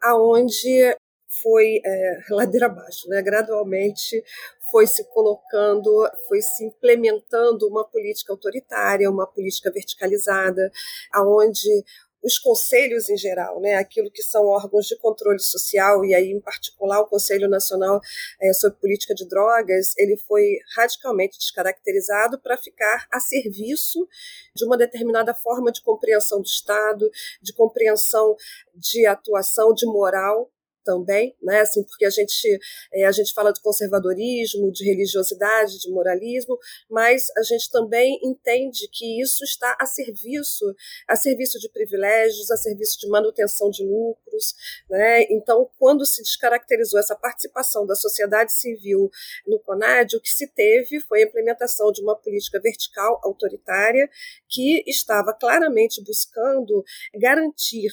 aonde foi é, ladeira abaixo, né? gradualmente foi se colocando, foi se implementando uma política autoritária, uma política verticalizada, aonde os conselhos em geral, né, aquilo que são órgãos de controle social, e aí, em particular, o Conselho Nacional é, sobre Política de Drogas, ele foi radicalmente descaracterizado para ficar a serviço de uma determinada forma de compreensão do Estado, de compreensão de atuação, de moral também, né? Assim, porque a gente é, a gente fala de conservadorismo, de religiosidade, de moralismo, mas a gente também entende que isso está a serviço a serviço de privilégios, a serviço de manutenção de lucros, né? Então, quando se descaracterizou essa participação da sociedade civil no CONAD, o que se teve foi a implementação de uma política vertical autoritária que estava claramente buscando garantir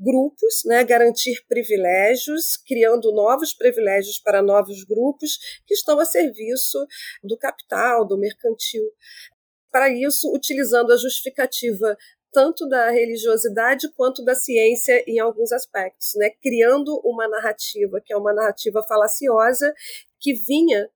grupos, né, garantir privilégios, criando novos privilégios para novos grupos que estão a serviço do capital, do mercantil. Para isso, utilizando a justificativa tanto da religiosidade quanto da ciência em alguns aspectos, né? criando uma narrativa que é uma narrativa falaciosa que vinha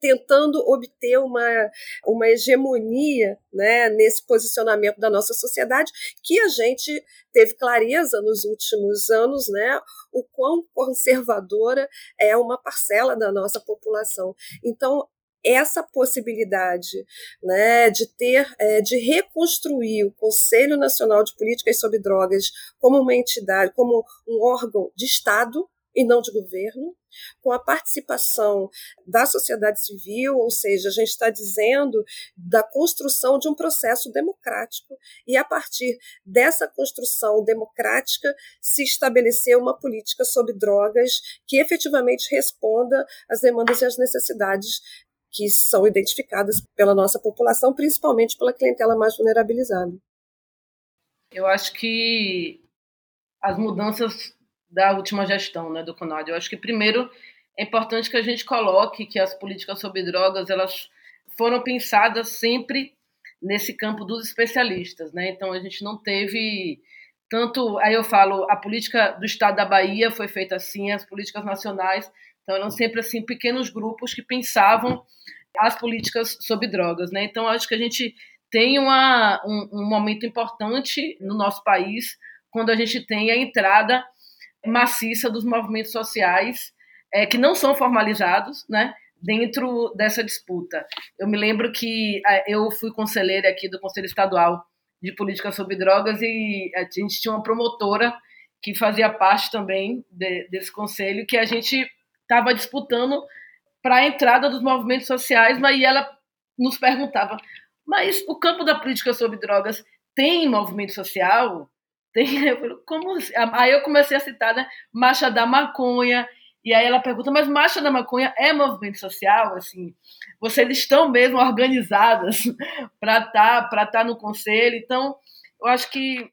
tentando obter uma, uma hegemonia né, nesse posicionamento da nossa sociedade, que a gente teve clareza nos últimos anos, né, o quão conservadora é uma parcela da nossa população. Então, essa possibilidade né, de ter, é, de reconstruir o Conselho Nacional de Políticas sobre Drogas como uma entidade, como um órgão de Estado e não de governo, com a participação da sociedade civil, ou seja, a gente está dizendo da construção de um processo democrático e a partir dessa construção democrática se estabelecer uma política sobre drogas que efetivamente responda às demandas e às necessidades que são identificadas pela nossa população, principalmente pela clientela mais vulnerabilizada. Eu acho que as mudanças da última gestão né, do CONAD, eu acho que primeiro é importante que a gente coloque que as políticas sobre drogas elas foram pensadas sempre nesse campo dos especialistas, né? Então a gente não teve tanto, aí eu falo, a política do estado da Bahia foi feita assim, as políticas nacionais então eram sempre assim pequenos grupos que pensavam as políticas sobre drogas, né? Então acho que a gente tem uma, um, um momento importante no nosso país quando a gente tem a entrada maciça dos movimentos sociais é, que não são formalizados, né? Dentro dessa disputa. Eu me lembro que é, eu fui conselheira aqui do Conselho Estadual de Política sobre Drogas e a gente tinha uma promotora que fazia parte também de, desse conselho, que a gente estava disputando para a entrada dos movimentos sociais, mas ela nos perguntava: mas o campo da política sobre drogas tem movimento social? Tem? Como? Assim? Aí eu comecei a citar, né? Marcha da Maconha. E aí ela pergunta, mas Marcha da Maconha é movimento social? Assim, vocês estão mesmo organizadas para estar tá, tá no conselho? Então, eu acho que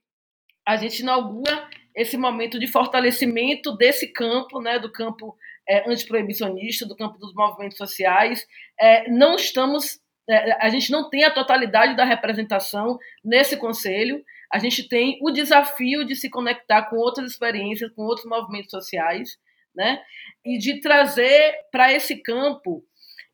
a gente inaugura esse momento de fortalecimento desse campo, né, do campo é, antiproibicionista, do campo dos movimentos sociais. É, não estamos, é, a gente não tem a totalidade da representação nesse conselho. A gente tem o desafio de se conectar com outras experiências, com outros movimentos sociais, né? E de trazer para esse campo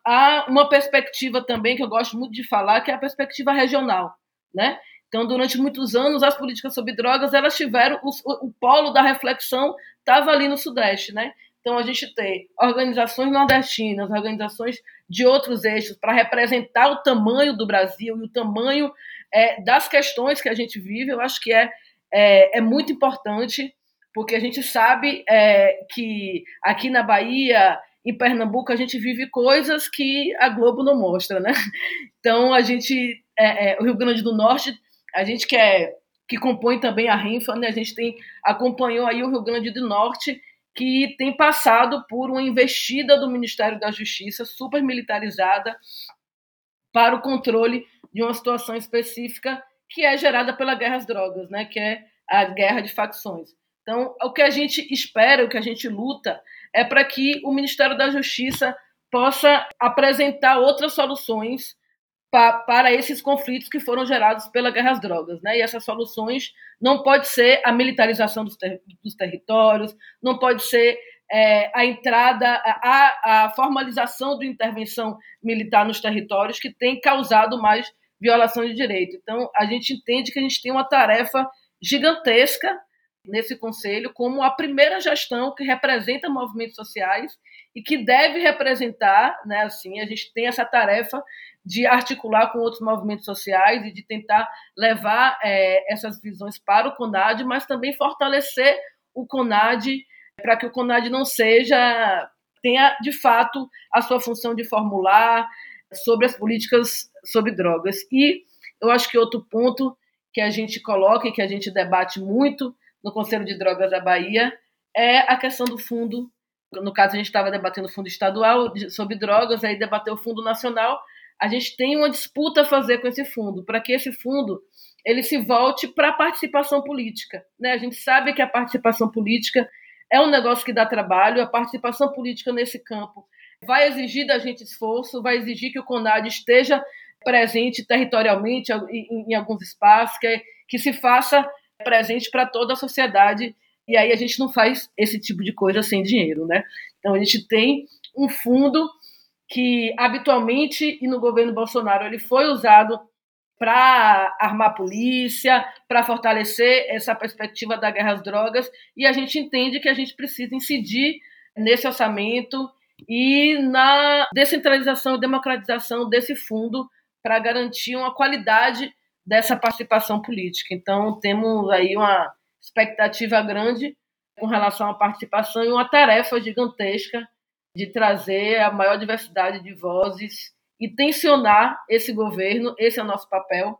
a uma perspectiva também que eu gosto muito de falar, que é a perspectiva regional, né? Então, durante muitos anos, as políticas sobre drogas elas tiveram o, o polo da reflexão estava ali no Sudeste, né? Então, a gente tem organizações nordestinas, organizações de outros eixos, para representar o tamanho do Brasil e o tamanho é, das questões que a gente vive, eu acho que é, é, é muito importante, porque a gente sabe é, que aqui na Bahia, em Pernambuco, a gente vive coisas que a Globo não mostra, né? Então, a gente, é, é, o Rio Grande do Norte, a gente que, é, que compõe também a RINFA, né? A gente tem, acompanhou aí o Rio Grande do Norte, que tem passado por uma investida do Ministério da Justiça super militarizada para o controle de uma situação específica que é gerada pela guerra às drogas, né, que é a guerra de facções. Então, o que a gente espera, o que a gente luta, é para que o Ministério da Justiça possa apresentar outras soluções pa, para esses conflitos que foram gerados pela guerra às drogas. Né? E essas soluções não pode ser a militarização dos, ter, dos territórios, não pode ser é, a entrada, a, a formalização de intervenção militar nos territórios que tem causado mais violação de direito. Então, a gente entende que a gente tem uma tarefa gigantesca nesse conselho como a primeira gestão que representa movimentos sociais e que deve representar, né, assim, a gente tem essa tarefa de articular com outros movimentos sociais e de tentar levar é, essas visões para o CONAD, mas também fortalecer o CONAD para que o CONAD não seja tenha de fato a sua função de formular sobre as políticas sobre drogas. E eu acho que outro ponto que a gente coloca e que a gente debate muito no Conselho de Drogas da Bahia é a questão do fundo. No caso, a gente estava debatendo o fundo estadual sobre drogas, aí debateu o fundo nacional. A gente tem uma disputa a fazer com esse fundo, para que esse fundo ele se volte para a participação política. Né? A gente sabe que a participação política é um negócio que dá trabalho, a participação política nesse campo vai exigir da gente esforço, vai exigir que o CONAD esteja presente territorialmente em, alguns espaços, que, que se faça presente para toda a sociedade e aí a gente não faz esse tipo de coisa sem dinheiro, né? Então a gente tem um fundo que habitualmente e no governo Bolsonaro ele foi usado para armar polícia, para fortalecer essa perspectiva da guerra às drogas, e a gente entende que a gente precisa incidir nesse orçamento e na descentralização e democratização desse fundo para garantir uma qualidade dessa participação política. Então, temos aí uma expectativa grande com relação à participação e uma tarefa gigantesca de trazer a maior diversidade de vozes e tensionar esse governo, esse é o nosso papel,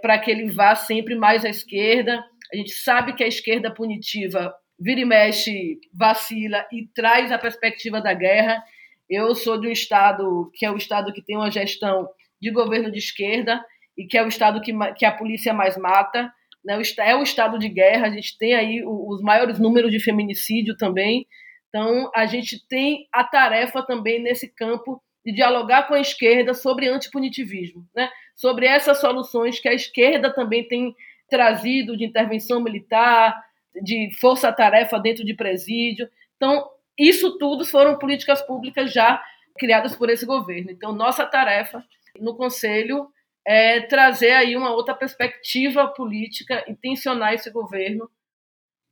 para que ele vá sempre mais à esquerda. A gente sabe que a esquerda punitiva vira e mexe, vacila e traz a perspectiva da guerra. Eu sou de um estado que é o estado que tem uma gestão de governo de esquerda e que é o estado que, que a polícia mais mata. Né? É o estado de guerra, a gente tem aí os maiores números de feminicídio também. Então, a gente tem a tarefa também nesse campo de dialogar com a esquerda sobre antipunitivismo, né? sobre essas soluções que a esquerda também tem trazido de intervenção militar, de força-tarefa dentro de presídio. Então, isso tudo foram políticas públicas já criadas por esse governo. Então, nossa tarefa no Conselho é trazer aí uma outra perspectiva política tensionar esse governo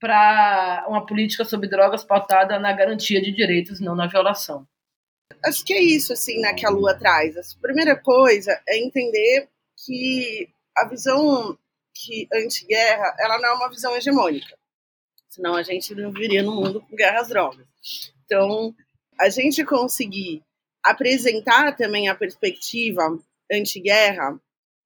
para uma política sobre drogas pautada na garantia de direitos, não na violação. Acho que é isso, assim, né, que a Lua traz. A primeira coisa é entender que a visão que anti-guerra, ela não é uma visão hegemônica. Senão a gente não viveria no mundo com guerra às drogas. Então, a gente conseguir apresentar também a perspectiva anti-guerra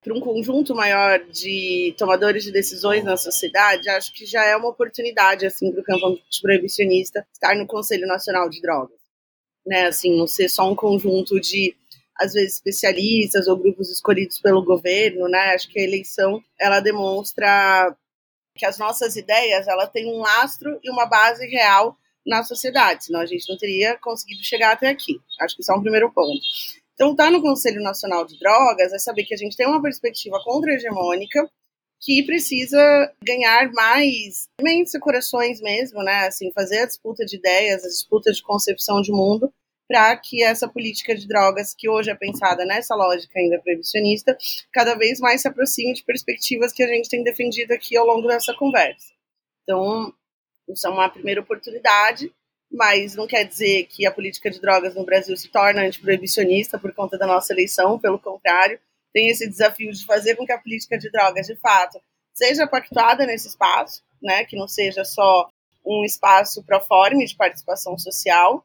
para um conjunto maior de tomadores de decisões na sociedade, acho que já é uma oportunidade assim para o campo proibicionista estar no Conselho Nacional de Drogas, né? Assim, não ser só um conjunto de às vezes especialistas ou grupos escolhidos pelo governo, né? Acho que a eleição ela demonstra que as nossas ideias ela tem um lastro e uma base real na sociedade, senão a gente não teria conseguido chegar até aqui. Acho que isso é um primeiro ponto. Então, estar tá no Conselho Nacional de Drogas é saber que a gente tem uma perspectiva contra-hegemônica que precisa ganhar mais e corações mesmo, né? Assim, fazer a disputa de ideias, a disputa de concepção de mundo, para que essa política de drogas, que hoje é pensada nessa lógica ainda previsionista, cada vez mais se aproxime de perspectivas que a gente tem defendido aqui ao longo dessa conversa. Então, isso é uma primeira oportunidade mas não quer dizer que a política de drogas no Brasil se torna antiproibicionista por conta da nossa eleição, pelo contrário, tem esse desafio de fazer com que a política de drogas, de fato, seja pactuada nesse espaço, né, que não seja só um espaço proforme de participação social,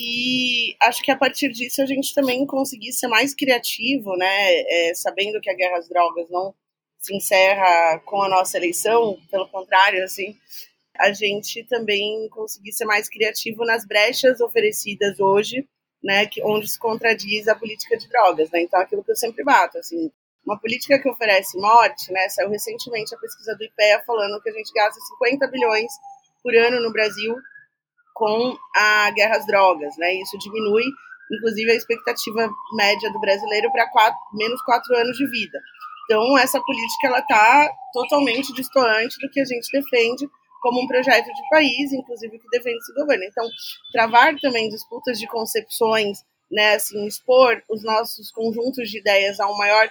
e acho que a partir disso a gente também conseguir ser mais criativo, né, é, sabendo que a guerra às drogas não se encerra com a nossa eleição, pelo contrário, assim, a gente também conseguir ser mais criativo nas brechas oferecidas hoje, né, que, onde se contradiz a política de drogas, né? Então, aquilo que eu sempre bato, assim, uma política que oferece morte, né, saiu recentemente a pesquisa do IPEA falando que a gente gasta 50 bilhões por ano no Brasil com a guerra às drogas, né? Isso diminui, inclusive, a expectativa média do brasileiro para menos quatro anos de vida. Então, essa política ela está totalmente distoante do que a gente defende como um projeto de país, inclusive que defende esse governo. Então, travar também disputas de concepções, né, assim, expor os nossos conjuntos de ideias a um maior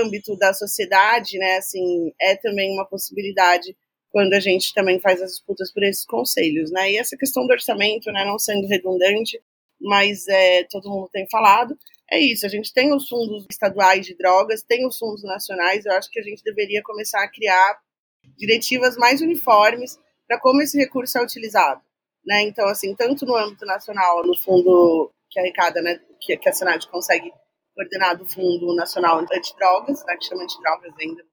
âmbito da sociedade, né, assim, é também uma possibilidade quando a gente também faz as disputas por esses conselhos, né, e essa questão do orçamento, né, não sendo redundante, mas é, todo mundo tem falado, é isso, a gente tem os fundos estaduais de drogas, tem os fundos nacionais, eu acho que a gente deveria começar a criar diretivas mais uniformes para como esse recurso é utilizado. Né? Então, assim, tanto no âmbito nacional, no fundo que arrecada, né, que, que a Senad consegue coordenar do Fundo Nacional Antidrogas, né, que chama de drogas ainda.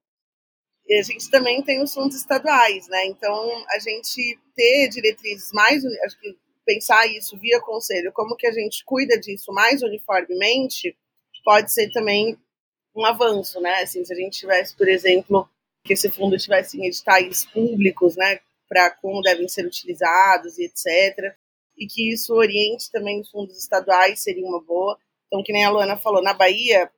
E a gente também tem os fundos estaduais, né? Então, a gente ter diretrizes mais, acho que pensar isso via conselho, como que a gente cuida disso mais uniformemente, pode ser também um avanço, né? Assim, se a gente tivesse, por exemplo, que esse fundo tivesse em editais públicos, né, para como devem ser utilizados e etc. E que isso oriente também os fundos estaduais seria uma boa. Então, que nem a Luana falou, na Bahia,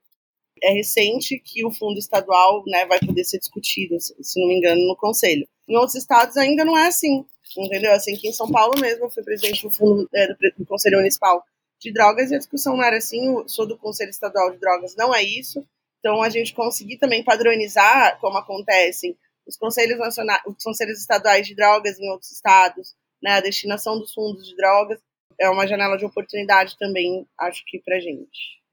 é recente que o fundo estadual né, vai poder ser discutido, se não me engano, no conselho. Em outros estados ainda não é assim, entendeu? Assim, aqui em São Paulo mesmo, eu fui presidente do fundo é, do, do conselho municipal de drogas e a discussão não era assim, sou do conselho estadual de drogas, não é isso. Então a gente conseguir também padronizar como acontecem os conselhos nacionais, os conselhos estaduais de drogas em outros estados, né, a destinação dos fundos de drogas é uma janela de oportunidade também, acho que para gente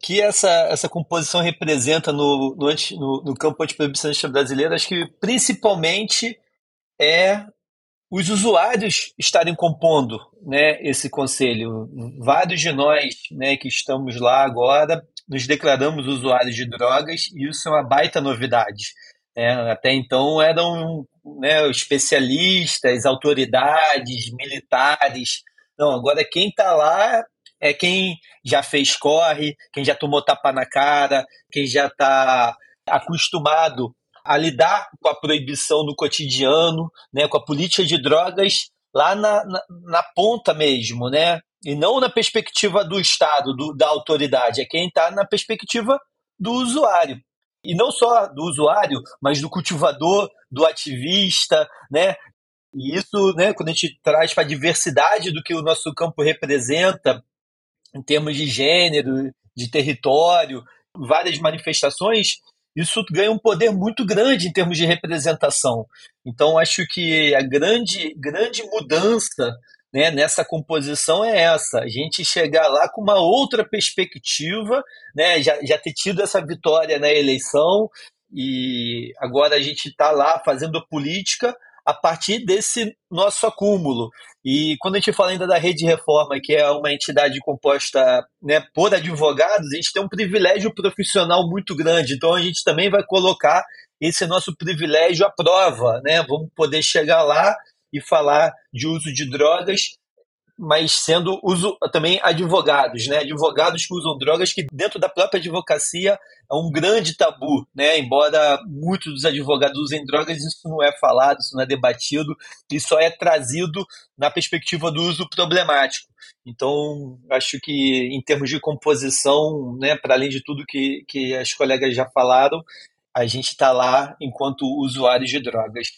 que essa, essa composição representa no, no, no, no campo antiproibicionista brasileiro, acho que principalmente é os usuários estarem compondo né, esse conselho. Vários de nós né, que estamos lá agora nos declaramos usuários de drogas e isso é uma baita novidade. Né? Até então eram né, especialistas, autoridades, militares. Não, agora quem está lá é quem já fez corre, quem já tomou tapa na cara, quem já está acostumado a lidar com a proibição no cotidiano, né, com a política de drogas lá na, na, na ponta mesmo, né? E não na perspectiva do Estado, do, da autoridade, é quem está na perspectiva do usuário. E não só do usuário, mas do cultivador, do ativista, né? E isso, né, quando a gente traz para a diversidade do que o nosso campo representa, em termos de gênero, de território, várias manifestações, isso ganha um poder muito grande em termos de representação. Então, acho que a grande, grande mudança né, nessa composição é essa: a gente chegar lá com uma outra perspectiva, né, já, já ter tido essa vitória na eleição, e agora a gente está lá fazendo política a partir desse nosso acúmulo. E quando a gente fala ainda da Rede Reforma, que é uma entidade composta né, por advogados, a gente tem um privilégio profissional muito grande. Então a gente também vai colocar esse nosso privilégio à prova. Né? Vamos poder chegar lá e falar de uso de drogas mas sendo uso também advogados, né? Advogados que usam drogas que dentro da própria advocacia é um grande tabu, né? Embora muitos dos advogados usem drogas, isso não é falado, isso não é debatido, isso só é trazido na perspectiva do uso problemático. Então, acho que em termos de composição, né, para além de tudo que, que as colegas já falaram, a gente está lá enquanto usuários de drogas.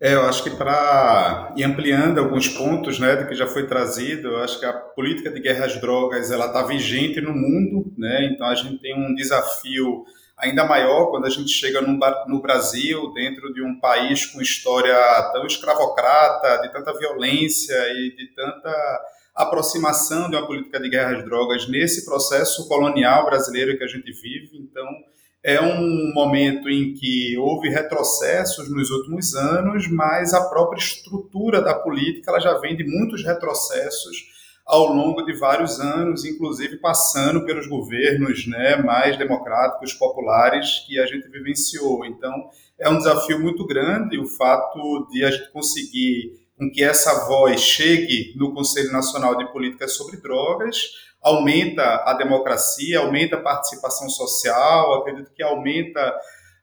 É, eu acho que para ir ampliando alguns pontos, né, do que já foi trazido, eu acho que a política de guerra às drogas ela está vigente no mundo, né? Então a gente tem um desafio ainda maior quando a gente chega no, no Brasil, dentro de um país com história tão escravocrata, de tanta violência e de tanta aproximação de uma política de guerra às drogas nesse processo colonial brasileiro que a gente vive. Então é um momento em que houve retrocessos nos últimos anos, mas a própria estrutura da política ela já vem de muitos retrocessos ao longo de vários anos, inclusive passando pelos governos né, mais democráticos, populares que a gente vivenciou. Então, é um desafio muito grande o fato de a gente conseguir com que essa voz chegue no Conselho Nacional de Políticas sobre Drogas, aumenta a democracia, aumenta a participação social, acredito que aumenta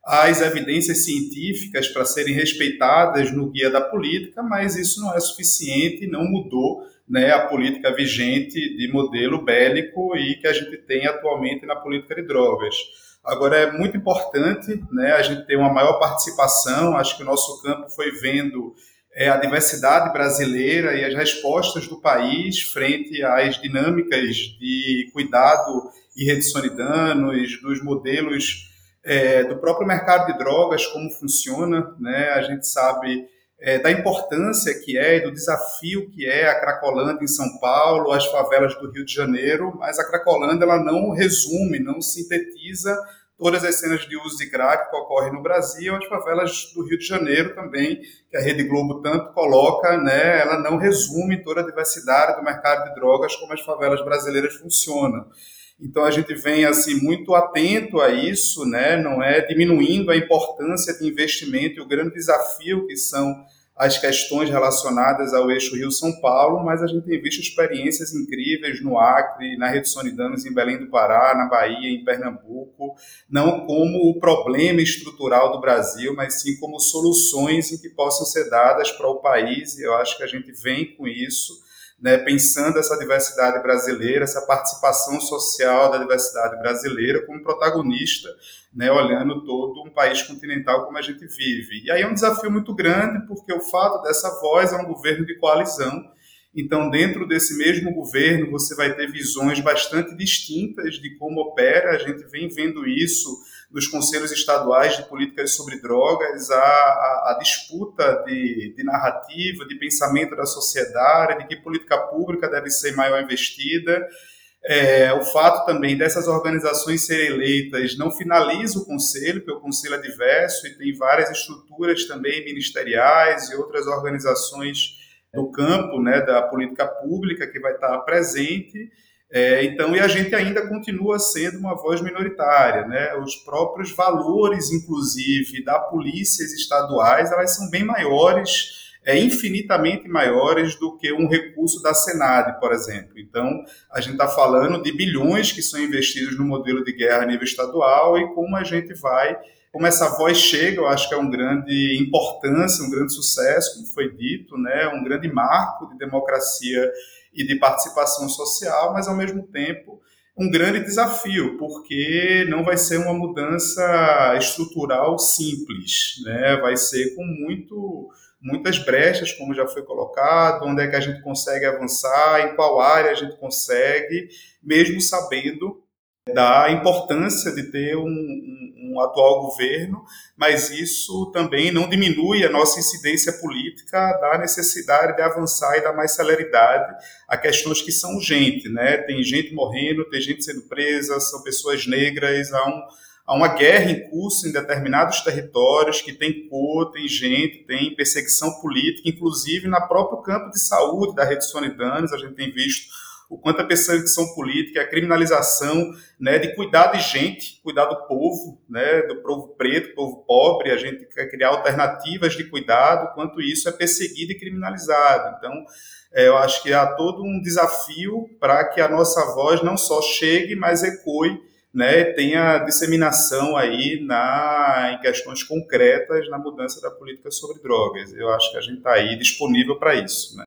as evidências científicas para serem respeitadas no guia da política, mas isso não é suficiente, não mudou né, a política vigente de modelo bélico e que a gente tem atualmente na política de drogas. Agora é muito importante né, a gente ter uma maior participação, acho que o nosso campo foi vendo é, a diversidade brasileira e as respostas do país frente às dinâmicas de cuidado e redução de danos, dos modelos é, do próprio mercado de drogas, como funciona, né? A gente sabe é, da importância que é do desafio que é a Cracolândia em São Paulo, as favelas do Rio de Janeiro, mas a Cracolândia ela não resume, não sintetiza todas as cenas de uso de crack que ocorrem no Brasil, as favelas do Rio de Janeiro também, que a Rede Globo tanto coloca, né, ela não resume toda a diversidade do mercado de drogas como as favelas brasileiras funcionam. Então a gente vem assim muito atento a isso, né? Não é diminuindo a importância de investimento e o grande desafio que são as questões relacionadas ao eixo Rio-São Paulo, mas a gente tem visto experiências incríveis no Acre, na redução de danos em Belém do Pará, na Bahia, em Pernambuco, não como o problema estrutural do Brasil, mas sim como soluções em que possam ser dadas para o país, e eu acho que a gente vem com isso, né, pensando essa diversidade brasileira, essa participação social da diversidade brasileira como protagonista, né, olhando todo um país continental como a gente vive. E aí é um desafio muito grande, porque o fato dessa voz é um governo de coalizão, então, dentro desse mesmo governo, você vai ter visões bastante distintas de como opera. A gente vem vendo isso dos conselhos estaduais de políticas sobre drogas, a, a, a disputa de, de, narrativa, de pensamento da sociedade, de que política pública deve ser maior investida. É, o fato também dessas organizações serem eleitas não finaliza o conselho, porque o conselho é diverso e tem várias estruturas também ministeriais e outras organizações do campo né, da política pública que vai estar presente. É, então, e a gente ainda continua sendo uma voz minoritária, né? Os próprios valores, inclusive, da polícias estaduais, elas são bem maiores, é, infinitamente maiores do que um recurso da Senad, por exemplo. Então, a gente está falando de bilhões que são investidos no modelo de guerra a nível estadual e como a gente vai como essa voz chega, eu acho que é um grande importância, um grande sucesso, como foi dito, né, um grande marco de democracia e de participação social, mas ao mesmo tempo um grande desafio, porque não vai ser uma mudança estrutural simples, né? Vai ser com muito muitas brechas, como já foi colocado, onde é que a gente consegue avançar, em qual área a gente consegue, mesmo sabendo da importância de ter um, um, atual governo, mas isso também não diminui a nossa incidência política da necessidade de avançar e dar mais celeridade a questões que são urgentes, né? Tem gente morrendo, tem gente sendo presa, são pessoas negras, há, um, há uma guerra em curso em determinados territórios que tem cor, tem gente, tem perseguição política, inclusive na próprio campo de saúde da rede Sonidanes, a gente tem visto o quanto a perseguição política, a criminalização né, de cuidar de gente, cuidar do povo, né, do povo preto, povo pobre, a gente quer criar alternativas de cuidado, quanto isso é perseguido e criminalizado. Então, é, eu acho que há todo um desafio para que a nossa voz não só chegue, mas ecoe, né, tenha disseminação aí na, em questões concretas na mudança da política sobre drogas. Eu acho que a gente está aí disponível para isso. Né?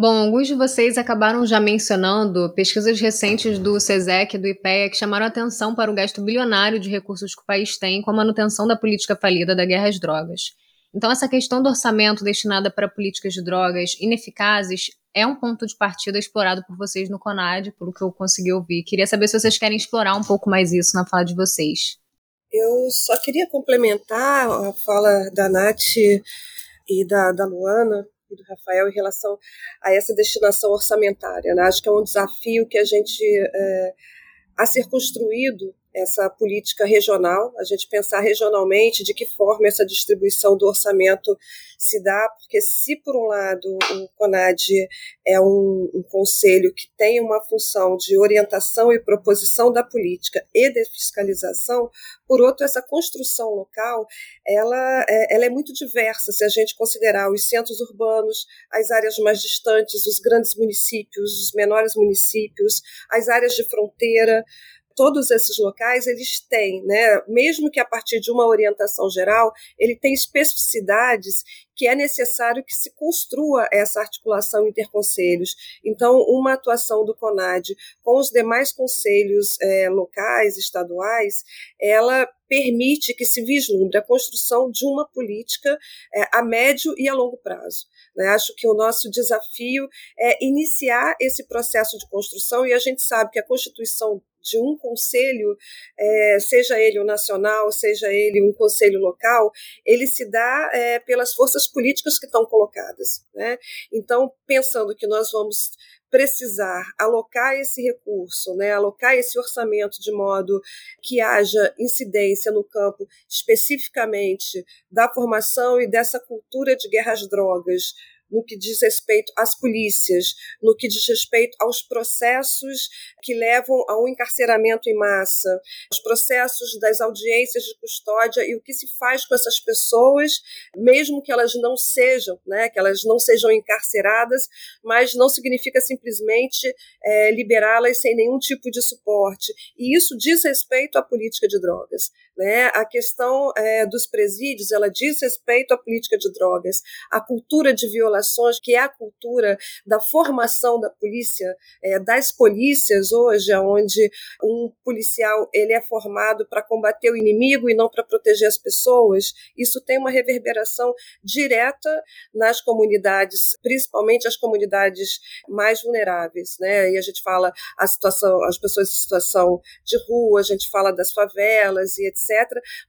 Bom, alguns de vocês acabaram já mencionando pesquisas recentes do SESEC e do IPEA que chamaram atenção para o gasto bilionário de recursos que o país tem com a manutenção da política falida da guerra às drogas. Então, essa questão do orçamento destinada para políticas de drogas ineficazes é um ponto de partida explorado por vocês no CONAD, pelo que eu consegui ouvir. Queria saber se vocês querem explorar um pouco mais isso na fala de vocês. Eu só queria complementar a fala da Nath e da, da Luana e do Rafael em relação a essa destinação orçamentária. Né? Acho que é um desafio que a gente, é, a ser construído essa política regional, a gente pensar regionalmente de que forma essa distribuição do orçamento se dá, porque se por um lado o CONAD é um, um, conselho que tem uma função de orientação e proposição da política e de fiscalização, por outro essa construção local ela é, ela é muito diversa. Se a gente considerar os centros urbanos, as áreas mais distantes, os grandes municípios, os menores municípios, as áreas de fronteira todos esses locais eles têm, né, mesmo que a partir de uma orientação geral, ele tem especificidades que é necessário que se construa essa articulação interconselhos. Então, uma atuação do CONAD com os demais conselhos é, locais, estaduais, ela permite que se vislumbre a construção de uma política é, a médio e a longo prazo. Né? Acho que o nosso desafio é iniciar esse processo de construção e a gente sabe que a Constituição de um conselho, é, seja ele o nacional, seja ele um conselho local, ele se dá é, pelas forças políticas que estão colocadas. Né? Então, pensando que nós vamos precisar alocar esse recurso, né, alocar esse orçamento de modo que haja incidência no campo especificamente da formação e dessa cultura de guerras drogas no que diz respeito às polícias, no que diz respeito aos processos que levam ao encarceramento em massa, os processos das audiências de custódia e o que se faz com essas pessoas, mesmo que elas não sejam, né, que elas não sejam encarceradas, mas não significa simplesmente é, liberá-las sem nenhum tipo de suporte. E isso diz respeito à política de drogas. Né? A questão é, dos presídios, ela diz respeito à política de drogas, à cultura de violações, que é a cultura da formação da polícia, é, das polícias hoje, onde um policial ele é formado para combater o inimigo e não para proteger as pessoas. Isso tem uma reverberação direta nas comunidades, principalmente as comunidades mais vulneráveis, né? E a gente fala a situação, as pessoas em situação de rua, a gente fala das favelas e etc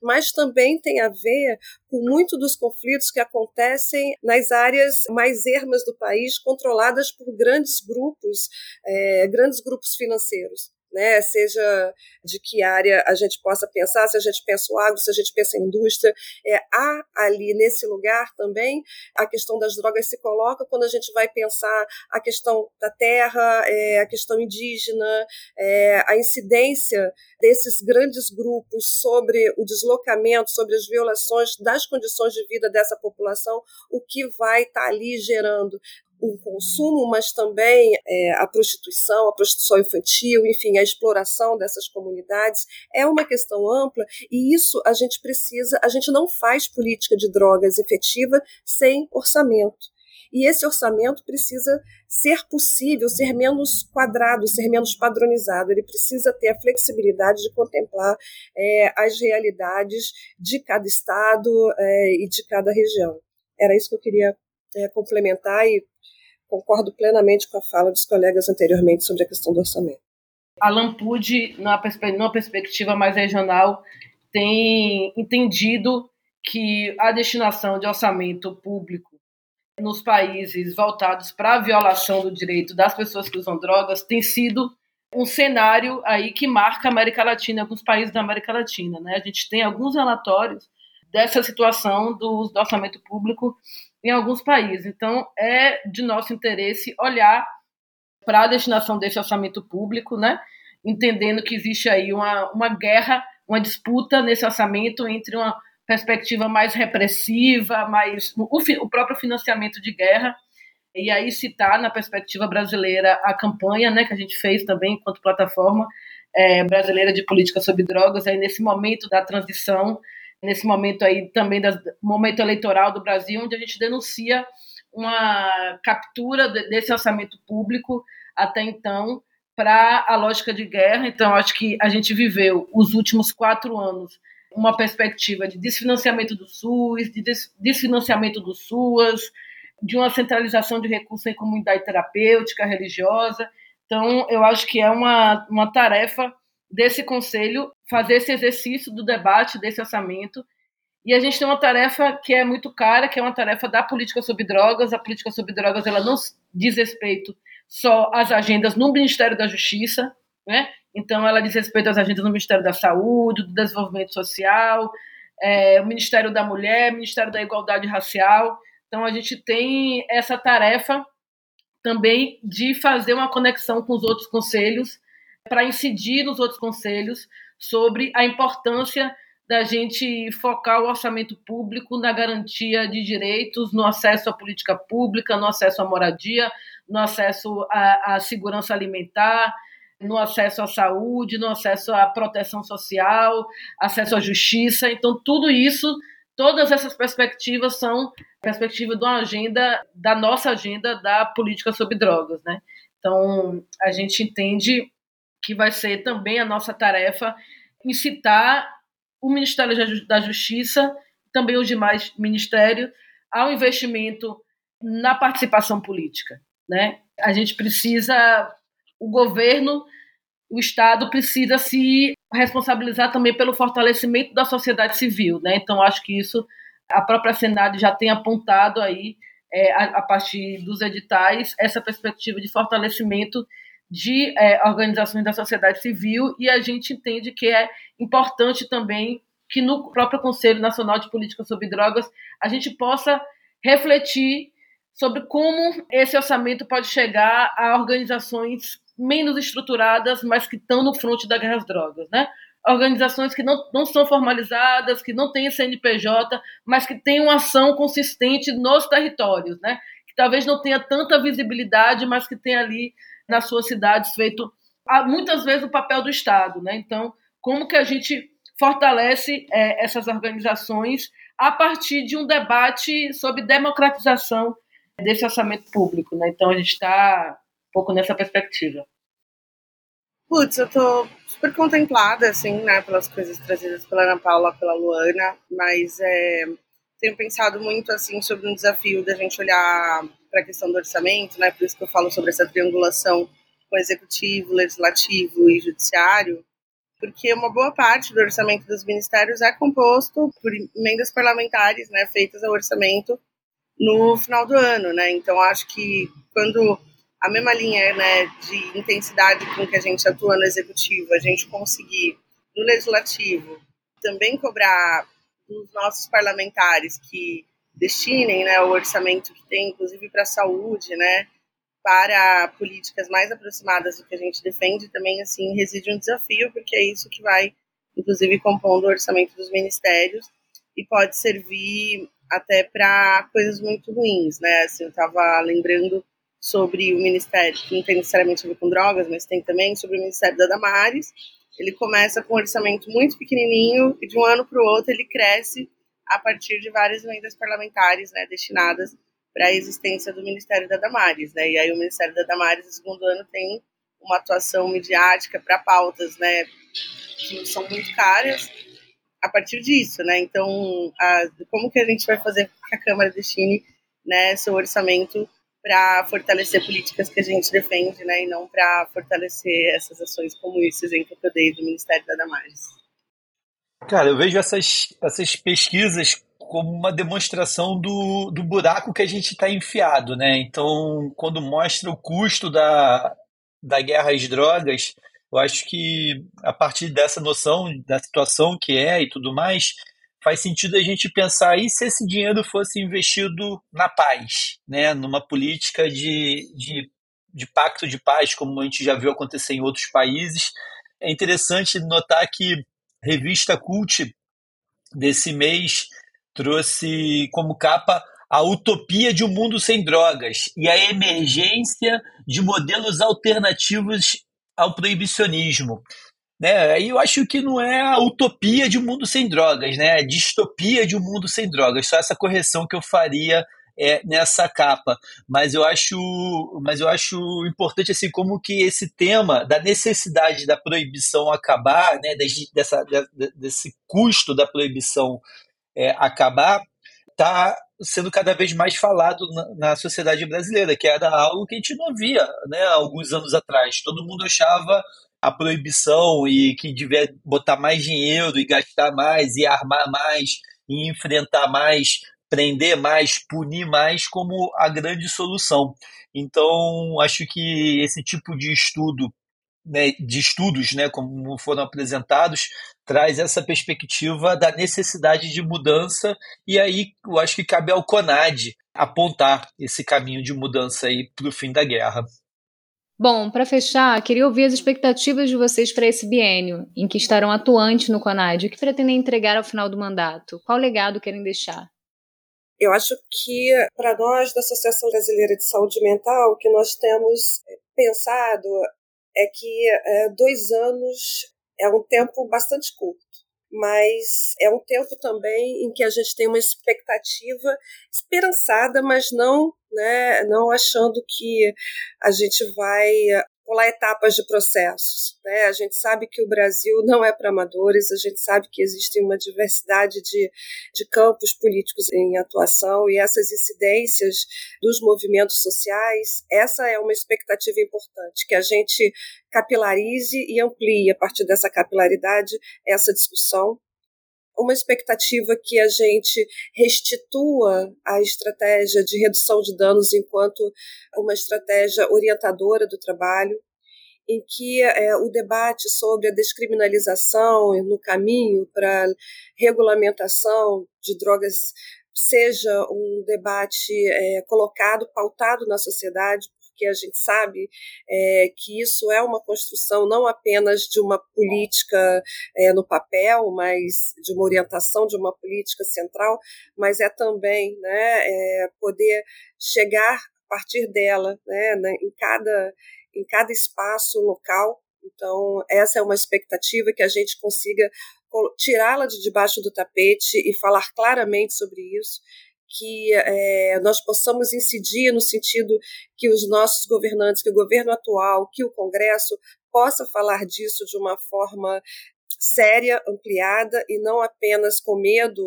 mas também tem a ver com muito dos conflitos que acontecem nas áreas mais ermas do país, controladas por grandes grupos, é, grandes grupos financeiros né? Seja de que área a gente possa pensar, se a gente pensa o agro, se a gente pensa em indústria, é, há ali nesse lugar também a questão das drogas se coloca quando a gente vai pensar a questão da terra, é, a questão indígena, é, a incidência desses grandes grupos sobre o deslocamento, sobre as violações das condições de vida dessa população, o que vai estar tá ali gerando o consumo, mas também é, a prostituição, a prostituição infantil, enfim, a exploração dessas comunidades é uma questão ampla e isso a gente precisa, a gente não faz política de drogas efetiva sem orçamento. E esse orçamento precisa ser possível, ser menos quadrado, ser menos padronizado. Ele precisa ter a flexibilidade de contemplar é, as realidades de cada estado é, e de cada região. Era isso que eu queria é, complementar e concordo plenamente com a fala dos colegas anteriormente sobre a questão do orçamento. A Lampude, numa perspectiva mais regional, tem entendido que a destinação de orçamento público nos países voltados para a violação do direito das pessoas que usam drogas tem sido um cenário aí que marca a América Latina, alguns países da América Latina. Né? A gente tem alguns relatórios dessa situação do do orçamento público em alguns países. Então, é de nosso interesse olhar para a destinação desse orçamento público, né? entendendo que existe aí uma, uma guerra, uma disputa nesse orçamento entre uma perspectiva mais repressiva, mais o, o próprio financiamento de guerra, e aí citar na perspectiva brasileira a campanha né, que a gente fez também enquanto plataforma é, brasileira de política sobre drogas, aí nesse momento da transição nesse momento aí também do momento eleitoral do Brasil, onde a gente denuncia uma captura desse orçamento público até então para a lógica de guerra. Então, acho que a gente viveu os últimos quatro anos uma perspectiva de desfinanciamento do SUS, de desfinanciamento do SUAS, de uma centralização de recursos em comunidade terapêutica, religiosa. Então, eu acho que é uma, uma tarefa desse conselho fazer esse exercício do debate desse orçamento. E a gente tem uma tarefa que é muito cara, que é uma tarefa da política sobre drogas. A política sobre drogas ela não diz respeito só às agendas no Ministério da Justiça, né? Então ela diz respeito às agendas no Ministério da Saúde, do Desenvolvimento Social, é, o Ministério da Mulher, Ministério da Igualdade Racial. Então a gente tem essa tarefa também de fazer uma conexão com os outros conselhos para incidir nos outros conselhos sobre a importância da gente focar o orçamento público na garantia de direitos, no acesso à política pública, no acesso à moradia, no acesso à, à segurança alimentar, no acesso à saúde, no acesso à proteção social, acesso à justiça. Então, tudo isso, todas essas perspectivas são perspectiva de uma agenda, da nossa agenda da política sobre drogas, né? Então, a gente entende que vai ser também a nossa tarefa incitar o Ministério da Justiça, também os demais ministérios, ao investimento na participação política. Né? A gente precisa, o governo, o Estado precisa se responsabilizar também pelo fortalecimento da sociedade civil. Né? Então, acho que isso a própria Senado já tem apontado aí, é, a, a partir dos editais, essa perspectiva de fortalecimento de é, organizações da sociedade civil e a gente entende que é importante também que no próprio Conselho Nacional de Política sobre Drogas a gente possa refletir sobre como esse orçamento pode chegar a organizações menos estruturadas, mas que estão no fronte da guerra às drogas, né? Organizações que não, não são formalizadas, que não têm CNPJ, mas que têm uma ação consistente nos territórios, né? Que talvez não tenha tanta visibilidade, mas que tem ali nas suas cidades feito muitas vezes o papel do Estado, né? Então, como que a gente fortalece é, essas organizações a partir de um debate sobre democratização desse orçamento público. Né? Então, a gente está um pouco nessa perspectiva. Putz, eu tô super contemplada, assim, né, pelas coisas trazidas pela Ana Paula, pela Luana, mas é, tenho pensado muito, assim, sobre um desafio da gente olhar para a questão do orçamento, né, por isso que eu falo sobre essa triangulação com executivo, legislativo e judiciário, porque uma boa parte do orçamento dos ministérios é composto por emendas parlamentares, né, feitas ao orçamento no final do ano, né, então acho que quando a mesma linha né, de intensidade com que a gente atua no executivo, a gente conseguir no legislativo também cobrar dos nossos parlamentares que destinem né, o orçamento que tem, inclusive para a saúde, né, para políticas mais aproximadas do que a gente defende, também assim reside um desafio, porque é isso que vai, inclusive, compondo o orçamento dos ministérios e pode servir até para coisas muito ruins, né? Assim, eu estava lembrando sobre o Ministério, que não tem necessariamente a ver com drogas, mas tem também sobre o Ministério da Damares. Ele começa com um orçamento muito pequenininho e de um ano para o outro ele cresce a partir de várias emendas parlamentares né, destinadas para a existência do Ministério da Damares. Né? E aí o Ministério da Damares, no segundo ano, tem uma atuação midiática para pautas né, que são muito caras a partir disso. Né? Então, a, como que a gente vai fazer que a Câmara destine né, seu orçamento para fortalecer políticas que a gente defende, né, e não para fortalecer essas ações como esse exemplo que eu dei do Ministério da Damares. Cara, eu vejo essas, essas pesquisas como uma demonstração do, do buraco que a gente está enfiado, né? Então, quando mostra o custo da, da guerra às drogas, eu acho que a partir dessa noção da situação que é e tudo mais, faz sentido a gente pensar e se esse dinheiro fosse investido na paz, né, numa política de, de, de pacto de paz, como a gente já viu acontecer em outros países. É interessante notar que revista Cult desse mês trouxe como capa a utopia de um mundo sem drogas e a emergência de modelos alternativos ao proibicionismo. Né? Aí eu acho que não é a utopia de um mundo sem drogas, né? A distopia de um mundo sem drogas. Só essa correção que eu faria é, nessa capa. Mas eu acho, mas eu acho importante assim como que esse tema da necessidade da proibição acabar, né? Dessa, desse custo da proibição é, acabar, está sendo cada vez mais falado na, na, sociedade brasileira, que era algo que a gente não via né, alguns anos atrás. Todo mundo achava a proibição e que devia botar mais dinheiro e gastar mais e armar mais e enfrentar mais, prender mais, punir mais como a grande solução. Então, acho que esse tipo de estudo, né, de estudos, né, como foram apresentados, traz essa perspectiva da necessidade de mudança e aí eu acho que cabe ao CONAD apontar esse caminho de mudança aí para o fim da guerra. Bom, para fechar, queria ouvir as expectativas de vocês para esse biênio, em que estarão atuantes no CONAD. O que pretendem entregar ao final do mandato? Qual legado querem deixar? Eu acho que, para nós, da Associação Brasileira de Saúde Mental, o que nós temos é, pensado é que é, dois anos é um tempo bastante curto mas é um tempo também em que a gente tem uma expectativa esperançada, mas não, né, não achando que a gente vai pular etapas de processos. Né? A gente sabe que o Brasil não é para amadores, a gente sabe que existe uma diversidade de, de campos políticos em atuação e essas incidências dos movimentos sociais, essa é uma expectativa importante, que a gente capilarize e amplie a partir dessa capilaridade essa discussão uma expectativa que a gente restitua a estratégia de redução de danos enquanto uma estratégia orientadora do trabalho, em que é, o debate sobre a descriminalização no caminho para regulamentação de drogas seja um debate é, colocado, pautado na sociedade, porque a gente sabe é, que isso é uma construção não apenas de uma política é, no papel, mas de uma orientação de uma política central, mas é também né, é, poder chegar a partir dela, né, né, em, cada, em cada espaço local, Então, essa é uma expectativa que a gente consiga tirá-la de debaixo do tapete e falar claramente sobre isso, que é, nós possamos incidir no sentido que os nossos governantes, que o governo atual, que o Congresso possa falar disso de uma forma séria, ampliada e não apenas com medo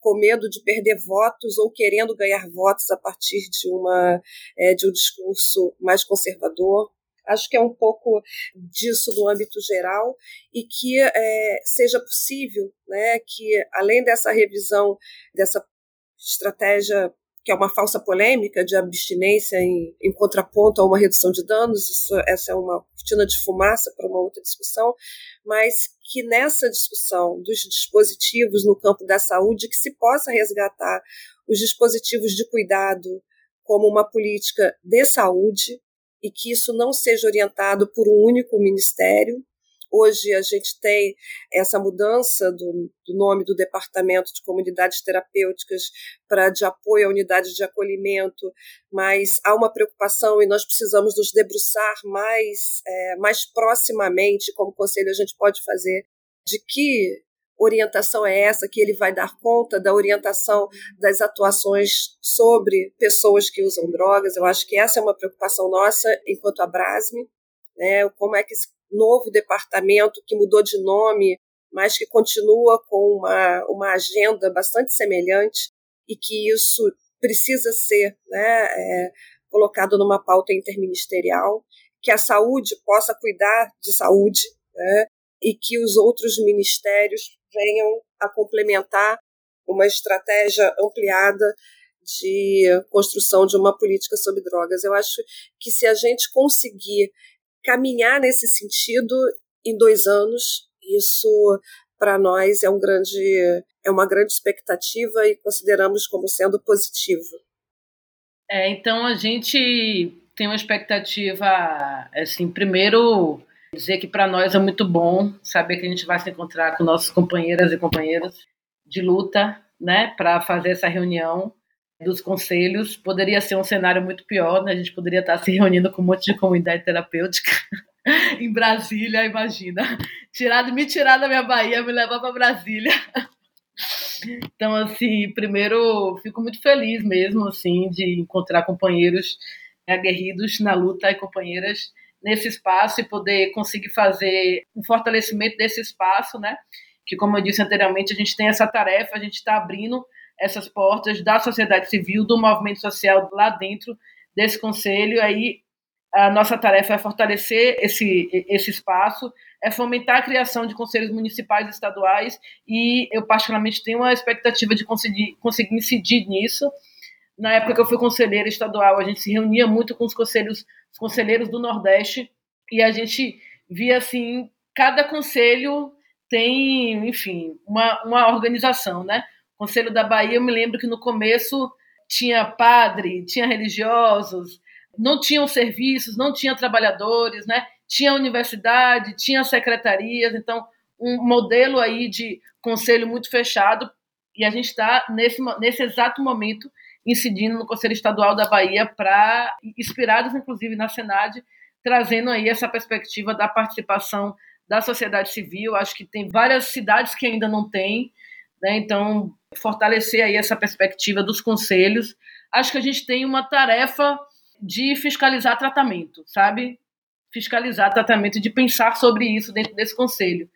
com medo de perder votos ou querendo ganhar votos a partir de uma é, de um discurso mais conservador. Acho que é um pouco disso no âmbito geral e que é, seja possível né, que, além dessa revisão, dessa estratégia que é uma falsa polêmica de abstinência em, em, contraponto a uma redução de danos, isso, essa é uma cortina de fumaça para uma outra discussão, mas que nessa discussão dos dispositivos no campo da saúde, que se possa resgatar os dispositivos de cuidado como uma política de saúde, e que isso não seja orientado por um único ministério. Hoje a gente tem essa mudança do, do nome do Departamento de Comunidades Terapêuticas para de apoio à unidade de acolhimento, mas há uma preocupação e nós precisamos nos debruçar mais, é, mais proximamente, como conselho a gente pode fazer, de que orientação é essa que ele vai dar conta da orientação das atuações sobre pessoas que usam drogas. Eu acho que essa é uma preocupação nossa enquanto Abrasme, né? Como é que esse novo departamento que mudou de nome, mas que continua com uma, uma agenda bastante semelhante e que isso precisa ser né, é, colocado numa pauta interministerial, que a saúde possa cuidar de saúde, né, e que os outros ministérios venham a complementar uma estratégia ampliada de construção de uma política sobre drogas. Eu acho que se a gente conseguir caminhar nesse sentido em dois anos, isso para nós é um grande é uma grande expectativa e consideramos como sendo positivo. É, então a gente tem uma expectativa assim, primeiro Dizer que para nós é muito bom saber que a gente vai se encontrar com nossas companheiras e companheiros de luta, né, para fazer essa reunião dos conselhos. Poderia ser um cenário muito pior, né? A gente poderia estar se reunindo com um monte de comunidade terapêutica em Brasília, imagina. Tirar, me tirar da minha Bahia, me levar para Brasília. Então, assim, primeiro, fico muito feliz mesmo, assim, de encontrar companheiros aguerridos na luta e companheiras nesse espaço e poder conseguir fazer um fortalecimento desse espaço, né? Que, como eu disse anteriormente, a gente tem essa tarefa, a gente está abrindo essas portas da sociedade civil, do movimento social lá dentro desse conselho. Aí a nossa tarefa é fortalecer esse, esse espaço, é fomentar a criação de conselhos municipais e estaduais, e eu particularmente tenho uma expectativa de conseguir, conseguir incidir nisso. Na época que eu fui conselheira estadual, a gente se reunia muito com os conselhos os conselheiros do Nordeste, e a gente via assim, cada conselho tem, enfim, uma, uma organização, né? Conselho da Bahia, eu me lembro que no começo tinha padre, tinha religiosos, não tinham serviços, não tinha trabalhadores, né? Tinha universidade, tinha secretarias, então um modelo aí de conselho muito fechado e a gente está nesse, nesse exato momento incidindo no Conselho Estadual da Bahia para, inspirados inclusive na Senad, trazendo aí essa perspectiva da participação da sociedade civil. Acho que tem várias cidades que ainda não têm, né? então fortalecer aí essa perspectiva dos conselhos. Acho que a gente tem uma tarefa de fiscalizar tratamento, sabe? Fiscalizar tratamento, de pensar sobre isso dentro desse conselho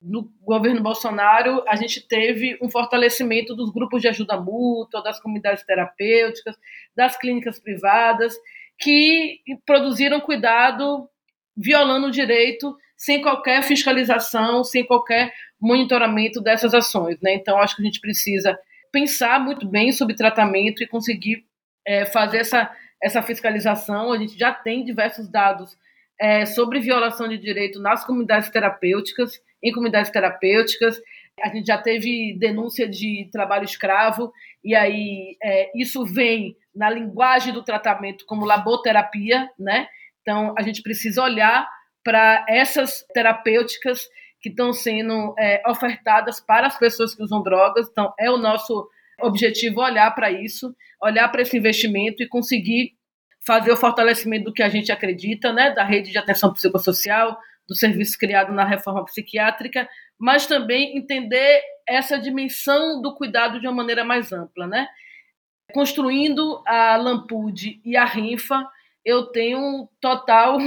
no governo Bolsonaro, a gente teve um fortalecimento dos grupos de ajuda mútua, das comunidades terapêuticas, das clínicas privadas, que produziram cuidado violando o direito sem qualquer fiscalização, sem qualquer monitoramento dessas ações. Né? Então, acho que a gente precisa pensar muito bem sobre tratamento e conseguir é, fazer essa, essa fiscalização. A gente já tem diversos dados é, sobre violação de direito nas comunidades terapêuticas em comunidades terapêuticas. A gente já teve denúncia de trabalho escravo, e aí é, isso vem na linguagem do tratamento como laboterapia, né? Então a gente precisa olhar para essas terapêuticas que estão sendo é, ofertadas para as pessoas que usam drogas. Então é o nosso objetivo olhar para isso, olhar para esse investimento e conseguir fazer o fortalecimento do que a gente acredita, né? Da rede de atenção psicossocial, do serviço criado na reforma psiquiátrica, mas também entender essa dimensão do cuidado de uma maneira mais ampla, né? Construindo a Lampude e a Rinfa, eu tenho total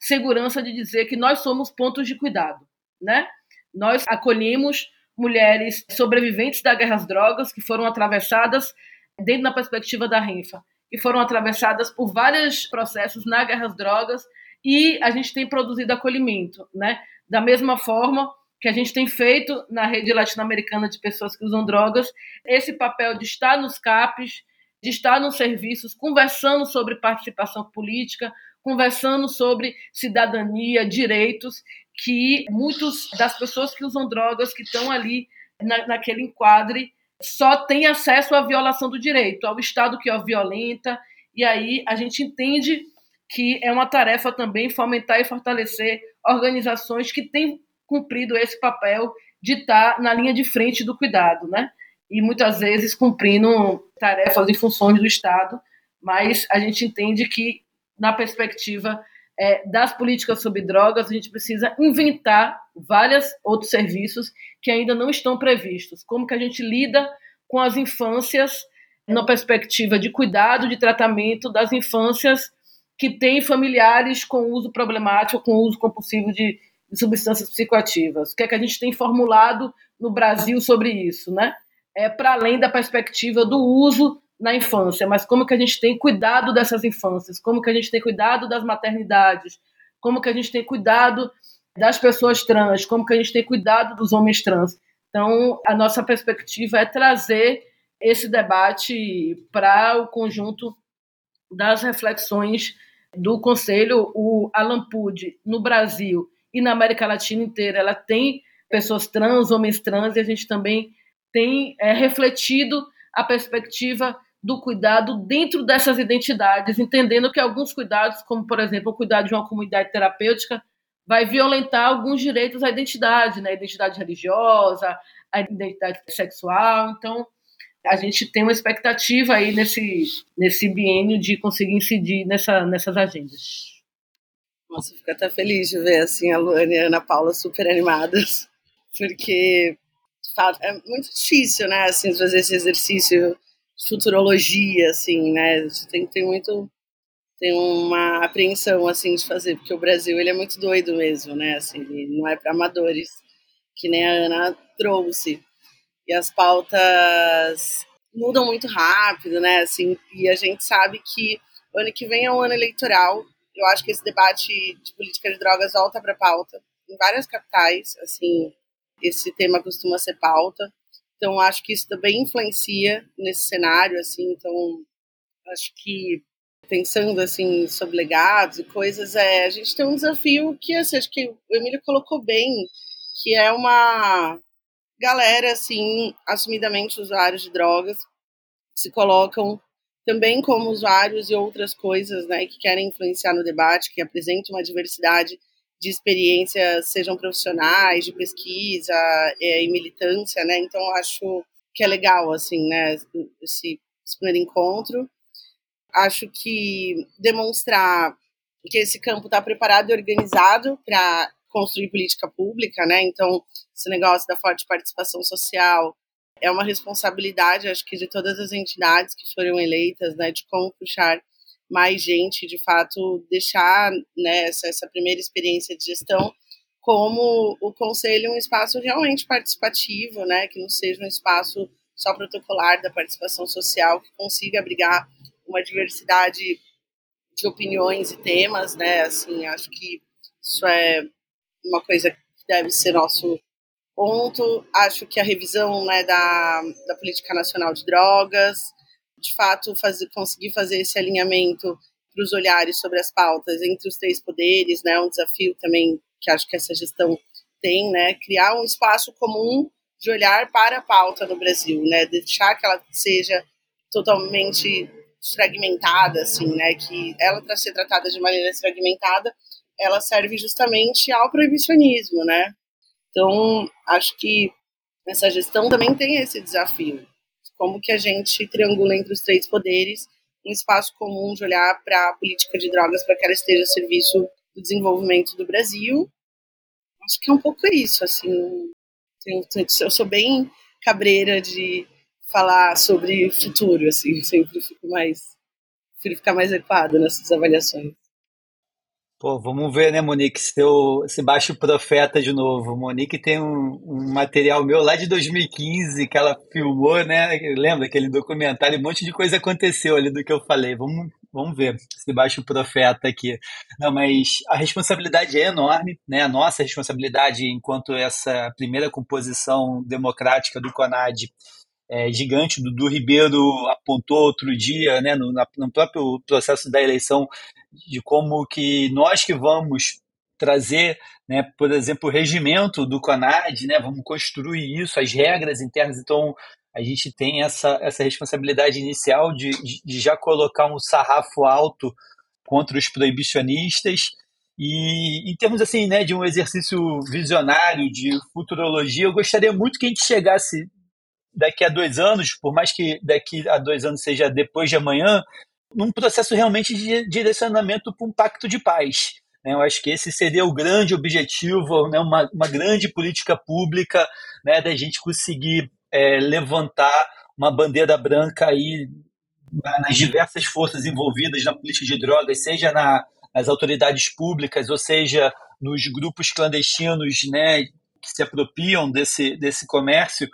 segurança de dizer que nós somos pontos de cuidado, né? Nós acolhemos mulheres sobreviventes da guerra às drogas que foram atravessadas dentro da perspectiva da Rinfa, que foram atravessadas por vários processos na guerra às drogas e a gente tem produzido acolhimento, né? Da mesma forma que a gente tem feito na rede latino-americana de pessoas que usam drogas, esse papel de estar nos CAPs, de estar nos serviços, conversando sobre participação política, conversando sobre cidadania, direitos, que muitos das pessoas que usam drogas, que estão ali na, naquele enquadre, só têm acesso à violação do direito, ao Estado que o violenta, e aí a gente entende que é uma tarefa também fomentar e fortalecer organizações que têm cumprido esse papel de estar na linha de frente do cuidado, né? E muitas vezes cumprindo tarefas e funções do Estado, mas a gente entende que, na perspectiva é, das políticas sobre drogas, a gente precisa inventar vários outros serviços que ainda não estão previstos. Como que a gente lida com as infâncias na perspectiva de cuidado, de tratamento das infâncias que têm familiares com uso problemático, com uso compulsivo de, de substâncias psicoativas. O que é que a gente tem formulado no Brasil sobre isso, né? É para além da perspectiva do uso na infância, mas como que a gente tem cuidado dessas infâncias, como que a gente tem cuidado das maternidades, como que a gente tem cuidado das pessoas trans, como que a gente tem cuidado dos homens trans. Então, a nossa perspectiva é trazer esse debate para o conjunto das reflexões do Conselho, o Alampude, no Brasil e na América Latina inteira, ela tem pessoas trans, homens trans, e a gente também tem é, refletido a perspectiva do cuidado dentro dessas identidades, entendendo que alguns cuidados, como por exemplo o cuidado de uma comunidade terapêutica, vai violentar alguns direitos à identidade, né? a identidade religiosa, a identidade sexual. Então, a gente tem uma expectativa aí nesse, nesse biênio de conseguir incidir nessa, nessas agendas. Nossa, fico até feliz de ver assim, a Luana e a Ana Paula super animadas, porque fato, é muito difícil, né, assim, fazer esse exercício futurologia, assim, né, tem ter muito, tem uma apreensão, assim, de fazer, porque o Brasil, ele é muito doido mesmo, né, assim, ele não é para amadores, que nem a Ana trouxe e as pautas mudam muito rápido, né? Assim, e a gente sabe que ano que vem é um ano eleitoral. Eu acho que esse debate de política de drogas volta para pauta em várias capitais. Assim, esse tema costuma ser pauta. Então, acho que isso também influencia nesse cenário. Assim, então, acho que pensando assim sobre legados e coisas, é, a gente tem um desafio que assim, acho que o Emílio colocou bem, que é uma galera, assim, assumidamente usuários de drogas, se colocam também como usuários e outras coisas, né, que querem influenciar no debate, que apresentam uma diversidade de experiências, sejam profissionais, de pesquisa é, e militância, né, então acho que é legal, assim, né, esse, esse primeiro encontro. Acho que demonstrar que esse campo está preparado e organizado para construir política pública, né? Então, esse negócio da forte participação social é uma responsabilidade, acho que, de todas as entidades que foram eleitas, né? De como puxar mais gente, de fato, deixar né, essa, essa primeira experiência de gestão como o conselho um espaço realmente participativo, né? Que não seja um espaço só protocolar da participação social, que consiga abrigar uma diversidade de opiniões e temas, né? Assim, acho que isso é uma coisa que deve ser nosso ponto. Acho que a revisão né, da, da política nacional de drogas, de fato, fazer, conseguir fazer esse alinhamento para os olhares sobre as pautas entre os três poderes, né, um desafio também que acho que essa gestão tem, né, criar um espaço comum de olhar para a pauta no Brasil, né, deixar que ela seja totalmente fragmentada, assim, né, que ela para ser tratada de maneira fragmentada ela serve justamente ao proibicionismo, né? Então, acho que essa gestão também tem esse desafio. Como que a gente triangula entre os três poderes um espaço comum de olhar para a política de drogas para que ela esteja a serviço do desenvolvimento do Brasil Acho que é um pouco isso, assim. Eu sou bem cabreira de falar sobre futuro, assim, sempre fico mais, prefiro ficar mais equada nessas avaliações. Pô, vamos ver, né, Monique, seu, esse baixo profeta de novo. Monique tem um, um, material meu lá de 2015 que ela filmou, né? Lembra aquele documentário? Um monte de coisa aconteceu ali do que eu falei. Vamos, vamos ver esse baixo profeta aqui. Não, mas a responsabilidade é enorme, né? A nossa responsabilidade enquanto essa primeira composição democrática do CONAD é, gigante. do Ribeiro apontou outro dia, né, no, na, no próprio processo da eleição, de como que nós que vamos trazer, né, por exemplo, o regimento do CONAD, né, vamos construir isso, as regras internas, então a gente tem essa, essa responsabilidade inicial de, de já colocar um sarrafo alto contra os proibicionistas e em termos assim, né, de um exercício visionário de futurologia, eu gostaria muito que a gente chegasse daqui a dois anos, por mais que daqui a dois anos seja depois de amanhã, num processo realmente de direcionamento para um pacto de paz. Né? Eu acho que esse seria o grande objetivo, né? uma, uma grande política pública né? da gente conseguir é, levantar uma bandeira branca aí nas diversas forças envolvidas na política de drogas, seja na, nas autoridades públicas, ou seja nos grupos clandestinos né, que se apropriam desse, desse comércio,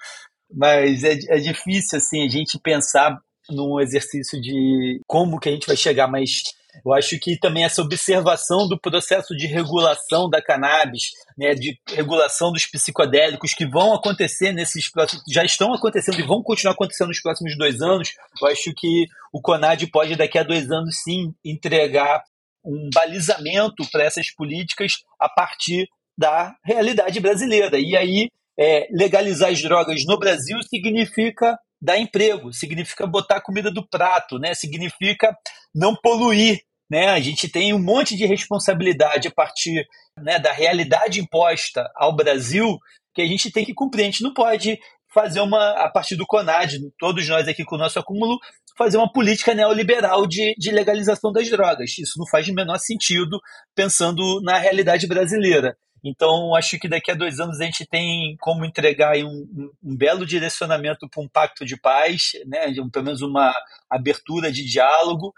mas é, é difícil assim a gente pensar num exercício de como que a gente vai chegar, mas eu acho que também essa observação do processo de regulação da cannabis, né, de regulação dos psicodélicos que vão acontecer nesses próximos, já estão acontecendo e vão continuar acontecendo nos próximos dois anos. Eu acho que o Conad pode daqui a dois anos sim entregar um balizamento para essas políticas a partir da realidade brasileira. E aí é, legalizar as drogas no Brasil significa dar emprego, significa botar comida do prato, né? significa não poluir. Né? A gente tem um monte de responsabilidade a partir né, da realidade imposta ao Brasil que a gente tem que cumprir. A gente não pode fazer uma, a partir do CONAD, todos nós aqui com o nosso acúmulo, fazer uma política neoliberal de, de legalização das drogas. Isso não faz o menor sentido pensando na realidade brasileira. Então, acho que daqui a dois anos a gente tem como entregar um, um, belo direcionamento para um pacto de paz, né? pelo menos uma abertura de diálogo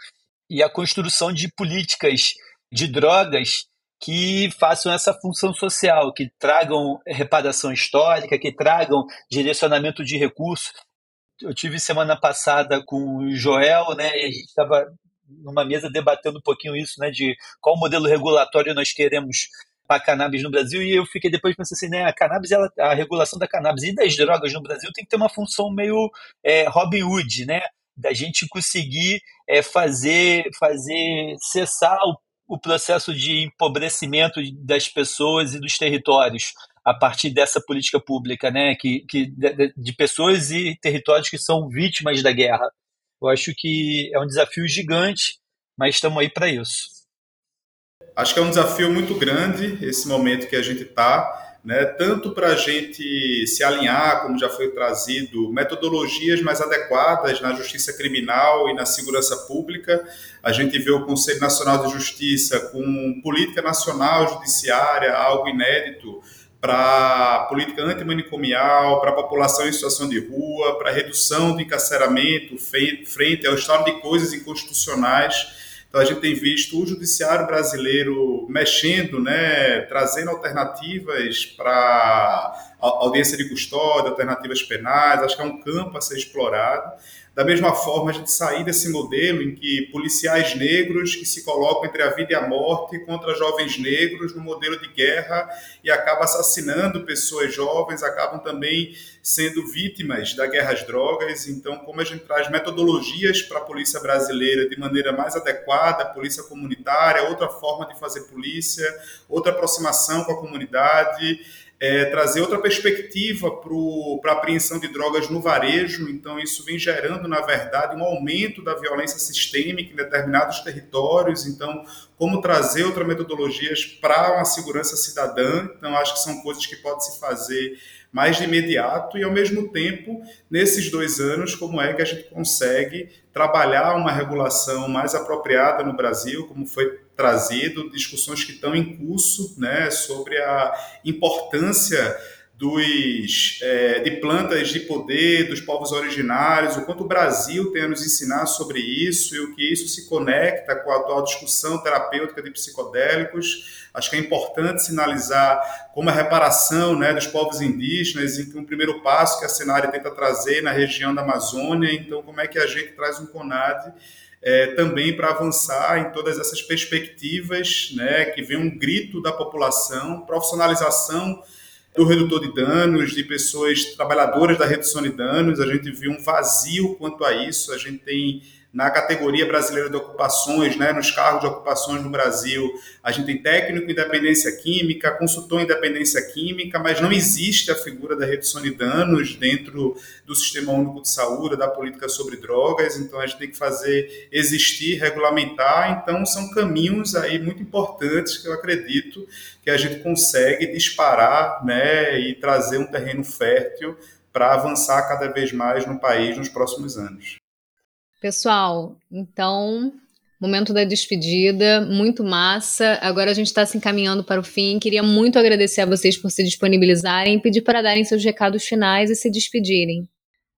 e a construção de políticas de drogas que façam essa função social, que tragam reparação histórica, que tragam direcionamento de recursos. Eu tive semana passada com o Joel, né, e a gente estava numa mesa debatendo um pouquinho isso, né, de qual modelo regulatório nós queremos para cannabis no Brasil e eu fiquei depois pensando assim, né, a cannabis, ela, a regulação da cannabis e das drogas no Brasil tem que ter uma função meio é, Robin Hood, né, da gente conseguir é, fazer, fazer cessar o, o processo de empobrecimento das pessoas e dos territórios a partir dessa política pública, né, que, que de, de pessoas e territórios que são vítimas da guerra. Eu acho que é um desafio gigante, mas estamos aí para isso. Acho que é um desafio muito grande esse momento que a gente está, né? tanto para a gente se alinhar, como já foi trazido, metodologias mais adequadas na justiça criminal e na segurança pública. A gente vê o Conselho Nacional de Justiça com política nacional judiciária, algo inédito para política antimanicomial, para a população em situação de rua, para redução do encarceramento frente ao estado de coisas inconstitucionais então a gente tem visto o judiciário brasileiro mexendo, né, trazendo alternativas para audiência de custódia, alternativas penais, acho que é um campo a ser explorado. Da mesma forma, a gente sair desse modelo em que policiais negros que se colocam entre a vida e a morte contra jovens negros no modelo de guerra e acabam assassinando pessoas jovens, acabam também sendo vítimas da guerra às drogas. Então, como a gente traz metodologias para a polícia brasileira de maneira mais adequada, polícia comunitária, outra forma de fazer polícia, outra aproximação com a comunidade é, trazer outra perspectiva para a apreensão de drogas no varejo. Então, isso vem gerando, na verdade, um aumento da violência sistêmica em determinados territórios. Então, como trazer outras metodologias para uma segurança cidadã. Então, acho que são coisas que podem se fazer mais de imediato e, ao mesmo tempo, nesses dois anos, como é que a gente consegue trabalhar uma regulação mais apropriada no Brasil, como foi trazido, discussões que estão em curso né, sobre a importância dos, é, de plantas de poder dos povos originários, o quanto o Brasil tem a nos ensinar sobre isso e o que isso se conecta com a atual discussão terapêutica de psicodélicos. Acho que é importante sinalizar como a reparação né, dos povos indígenas, em que um primeiro passo que a Senária tenta trazer na região da Amazônia, então como é que a gente traz um CONAD é, também para avançar em todas essas perspectivas, né, que vem um grito da população, profissionalização do redutor de danos, de pessoas trabalhadoras da redução de danos. A gente viu um vazio quanto a isso. A gente tem na categoria brasileira de ocupações, né, nos cargos de ocupações no Brasil, a gente tem técnico independência química, consultor independência química, mas não existe a figura da redução de danos dentro do Sistema Único de Saúde, da política sobre drogas, então a gente tem que fazer existir, regulamentar, então são caminhos aí muito importantes que eu acredito que a gente consegue disparar, né, e trazer um terreno fértil para avançar cada vez mais no país nos próximos anos. Pessoal, então, momento da despedida, muito massa. Agora a gente está se encaminhando para o fim. Queria muito agradecer a vocês por se disponibilizarem e pedir para darem seus recados finais e se despedirem.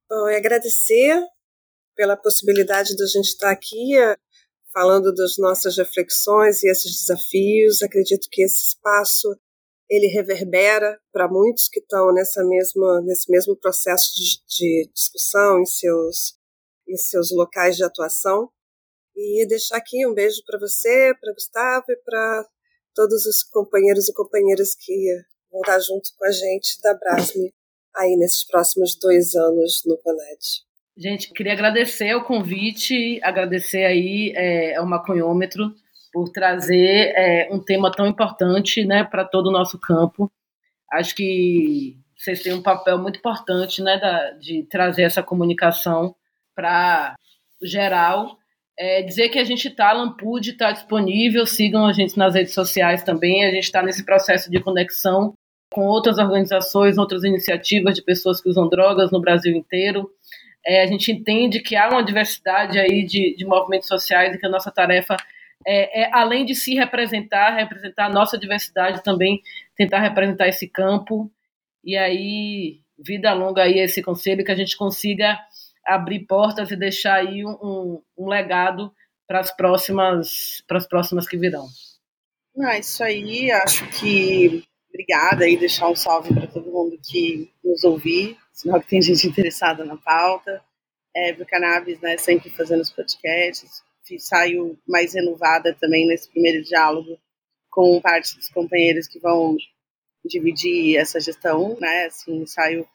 Bom, agradecer pela possibilidade de a gente estar aqui eh, falando das nossas reflexões e esses desafios. Acredito que esse espaço ele reverbera para muitos que estão nessa mesma, nesse mesmo processo de, de discussão em seus em seus locais de atuação. E deixar aqui um beijo para você, para Gustavo e para todos os companheiros e companheiras que vão estar junto com a gente da Brasme aí nesses próximos dois anos no Coned. Gente, queria agradecer o convite, agradecer aí é, ao Maconhômetro por trazer é, um tema tão importante né, para todo o nosso campo. Acho que vocês têm um papel muito importante né, da, de trazer essa comunicação para geral. É, dizer que a gente está, Lampude está disponível, sigam a gente nas redes sociais também. A gente está nesse processo de conexão com outras organizações, outras iniciativas de pessoas que usam drogas no Brasil inteiro. É, a gente entende que há uma diversidade aí de, de movimentos sociais e que a nossa tarefa é, é, além de se representar, representar a nossa diversidade também, tentar representar esse campo. E aí, vida longa aí esse conselho, que a gente consiga abrir portas e deixar aí um, um legado para as próximas para as próximas que virão. Ah, isso aí, acho que obrigada e deixar um salve para todo mundo que nos ouvir, sinal que tem gente interessada na pauta. É, do Cannabis, né, sempre fazendo os podcasts. Saio mais renovada também nesse primeiro diálogo com parte dos companheiros que vão dividir essa gestão, né, assim, saio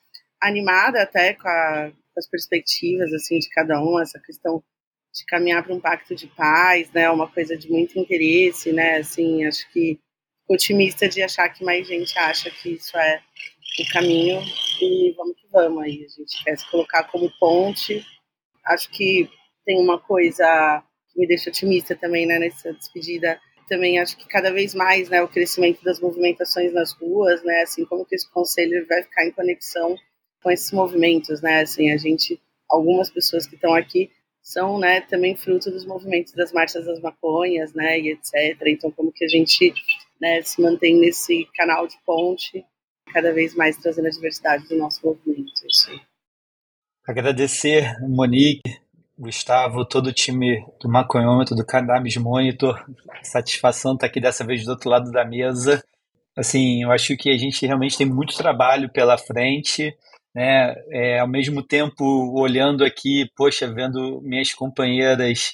animada até com a, as perspectivas assim de cada um, essa questão de caminhar para um pacto de paz, né, uma coisa de muito interesse, né, assim, acho que otimista de achar que mais gente acha que isso é o caminho e vamos que vamos aí, a gente quer se colocar como ponte, acho que tem uma coisa que me deixa otimista também, né, nessa despedida, também acho que cada vez mais, né, o crescimento das movimentações nas ruas, né, assim, como que esse conselho vai ficar em conexão com esses movimentos, né? Assim, a gente, algumas pessoas que estão aqui são, né, também fruto dos movimentos das marchas das maconhas, né, e etc. Então, como que a gente, né, se mantém nesse canal de ponte, cada vez mais trazendo a diversidade do nosso movimento. Isso. Agradecer, Monique, Gustavo, todo o time do Maconhômetro, do Cannabis Monitor. Satisfação estar aqui dessa vez do outro lado da mesa. Assim, eu acho que a gente realmente tem muito trabalho pela frente né? É, ao mesmo tempo, olhando aqui, poxa, vendo minhas companheiras,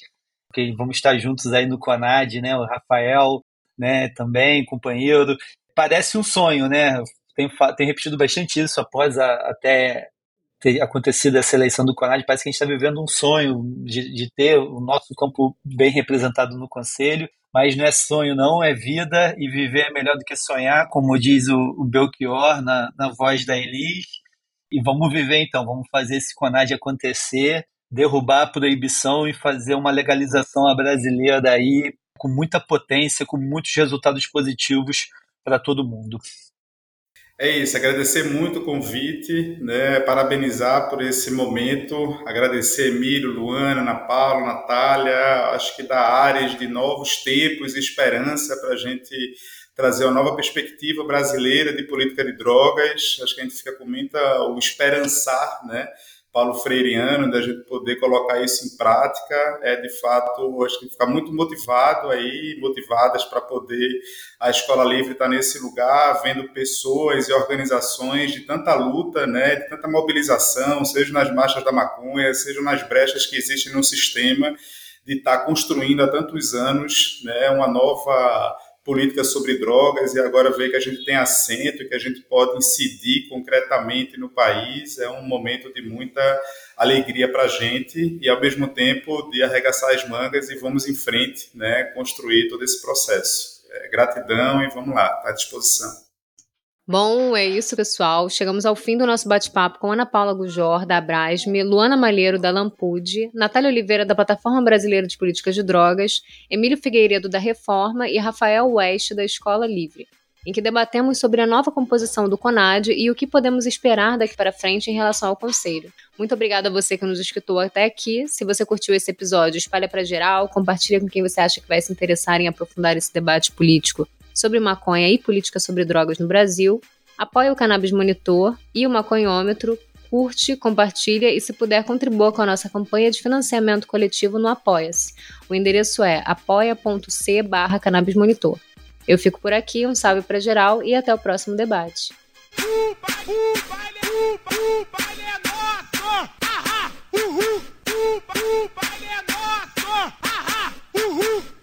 que vamos estar juntos aí no Conad, né? O Rafael, né? Também, companheiro. Parece um sonho, né? Tem, tem repetido bastante isso após a, até ter acontecido essa eleição do Conad. Parece que a gente está vivendo um sonho de, de ter o nosso campo bem representado no Conselho mas não é sonho, não, é vida, e viver é melhor do que sonhar, como diz o, o Belchior na, na voz da Elis. E vamos viver então, vamos fazer esse CONAD acontecer, derrubar a proibição e fazer uma legalização à brasileira daí com muita potência, com muitos resultados positivos para todo mundo. É isso, agradecer muito o convite, né, parabenizar por esse momento, agradecer Emílio, Luana, Ana Paula, Natália, acho que dá áreas de novos tempos e esperança para a gente trazer uma nova perspectiva brasileira de política de drogas, acho que a gente fica com muita o esperançar, né, Paulo Freireano, da gente poder colocar isso em prática, é de fato, acho que ficar muito motivado aí, motivadas para poder a Escola Livre estar nesse lugar, vendo pessoas e organizações de tanta luta, né, de tanta mobilização, seja nas marchas da maconha, seja nas brechas que existem no sistema, de estar construindo há tantos anos, né, uma nova política sobre drogas e agora ver que a gente tem assento, que a gente pode incidir concretamente no país, é um momento de muita alegria para a gente e, ao mesmo tempo, de arregaçar as mangas e vamos em frente, né, construir todo esse processo. É, gratidão e vamos lá, à disposição. Bom, é isso, pessoal. Chegamos ao fim do nosso bate-papo com Ana Paula Gujor, da Abrasme, Luana Malheiro, da Lampude, Natália Oliveira, da Plataforma Brasileira de Políticas de Drogas, Emílio Figueiredo, da Reforma e Rafael West, da Escola Livre, em que debatemos sobre a nova composição do CONAD e o que podemos esperar daqui para frente em relação ao Conselho. Muito obrigada a você que nos escutou até aqui. Se você curtiu esse episódio, espalha para geral, compartilha com quem você acha que vai se interessar em aprofundar esse debate político sobre maconha e política sobre drogas no Brasil, apoia o Cannabis Monitor e o Maconhômetro, curte, compartilha e, se puder, contribua com a nossa campanha de financiamento coletivo no Apoia-se. O endereço é apoia.c barra. Eu fico por aqui, um salve para geral e até o próximo debate. Uhul!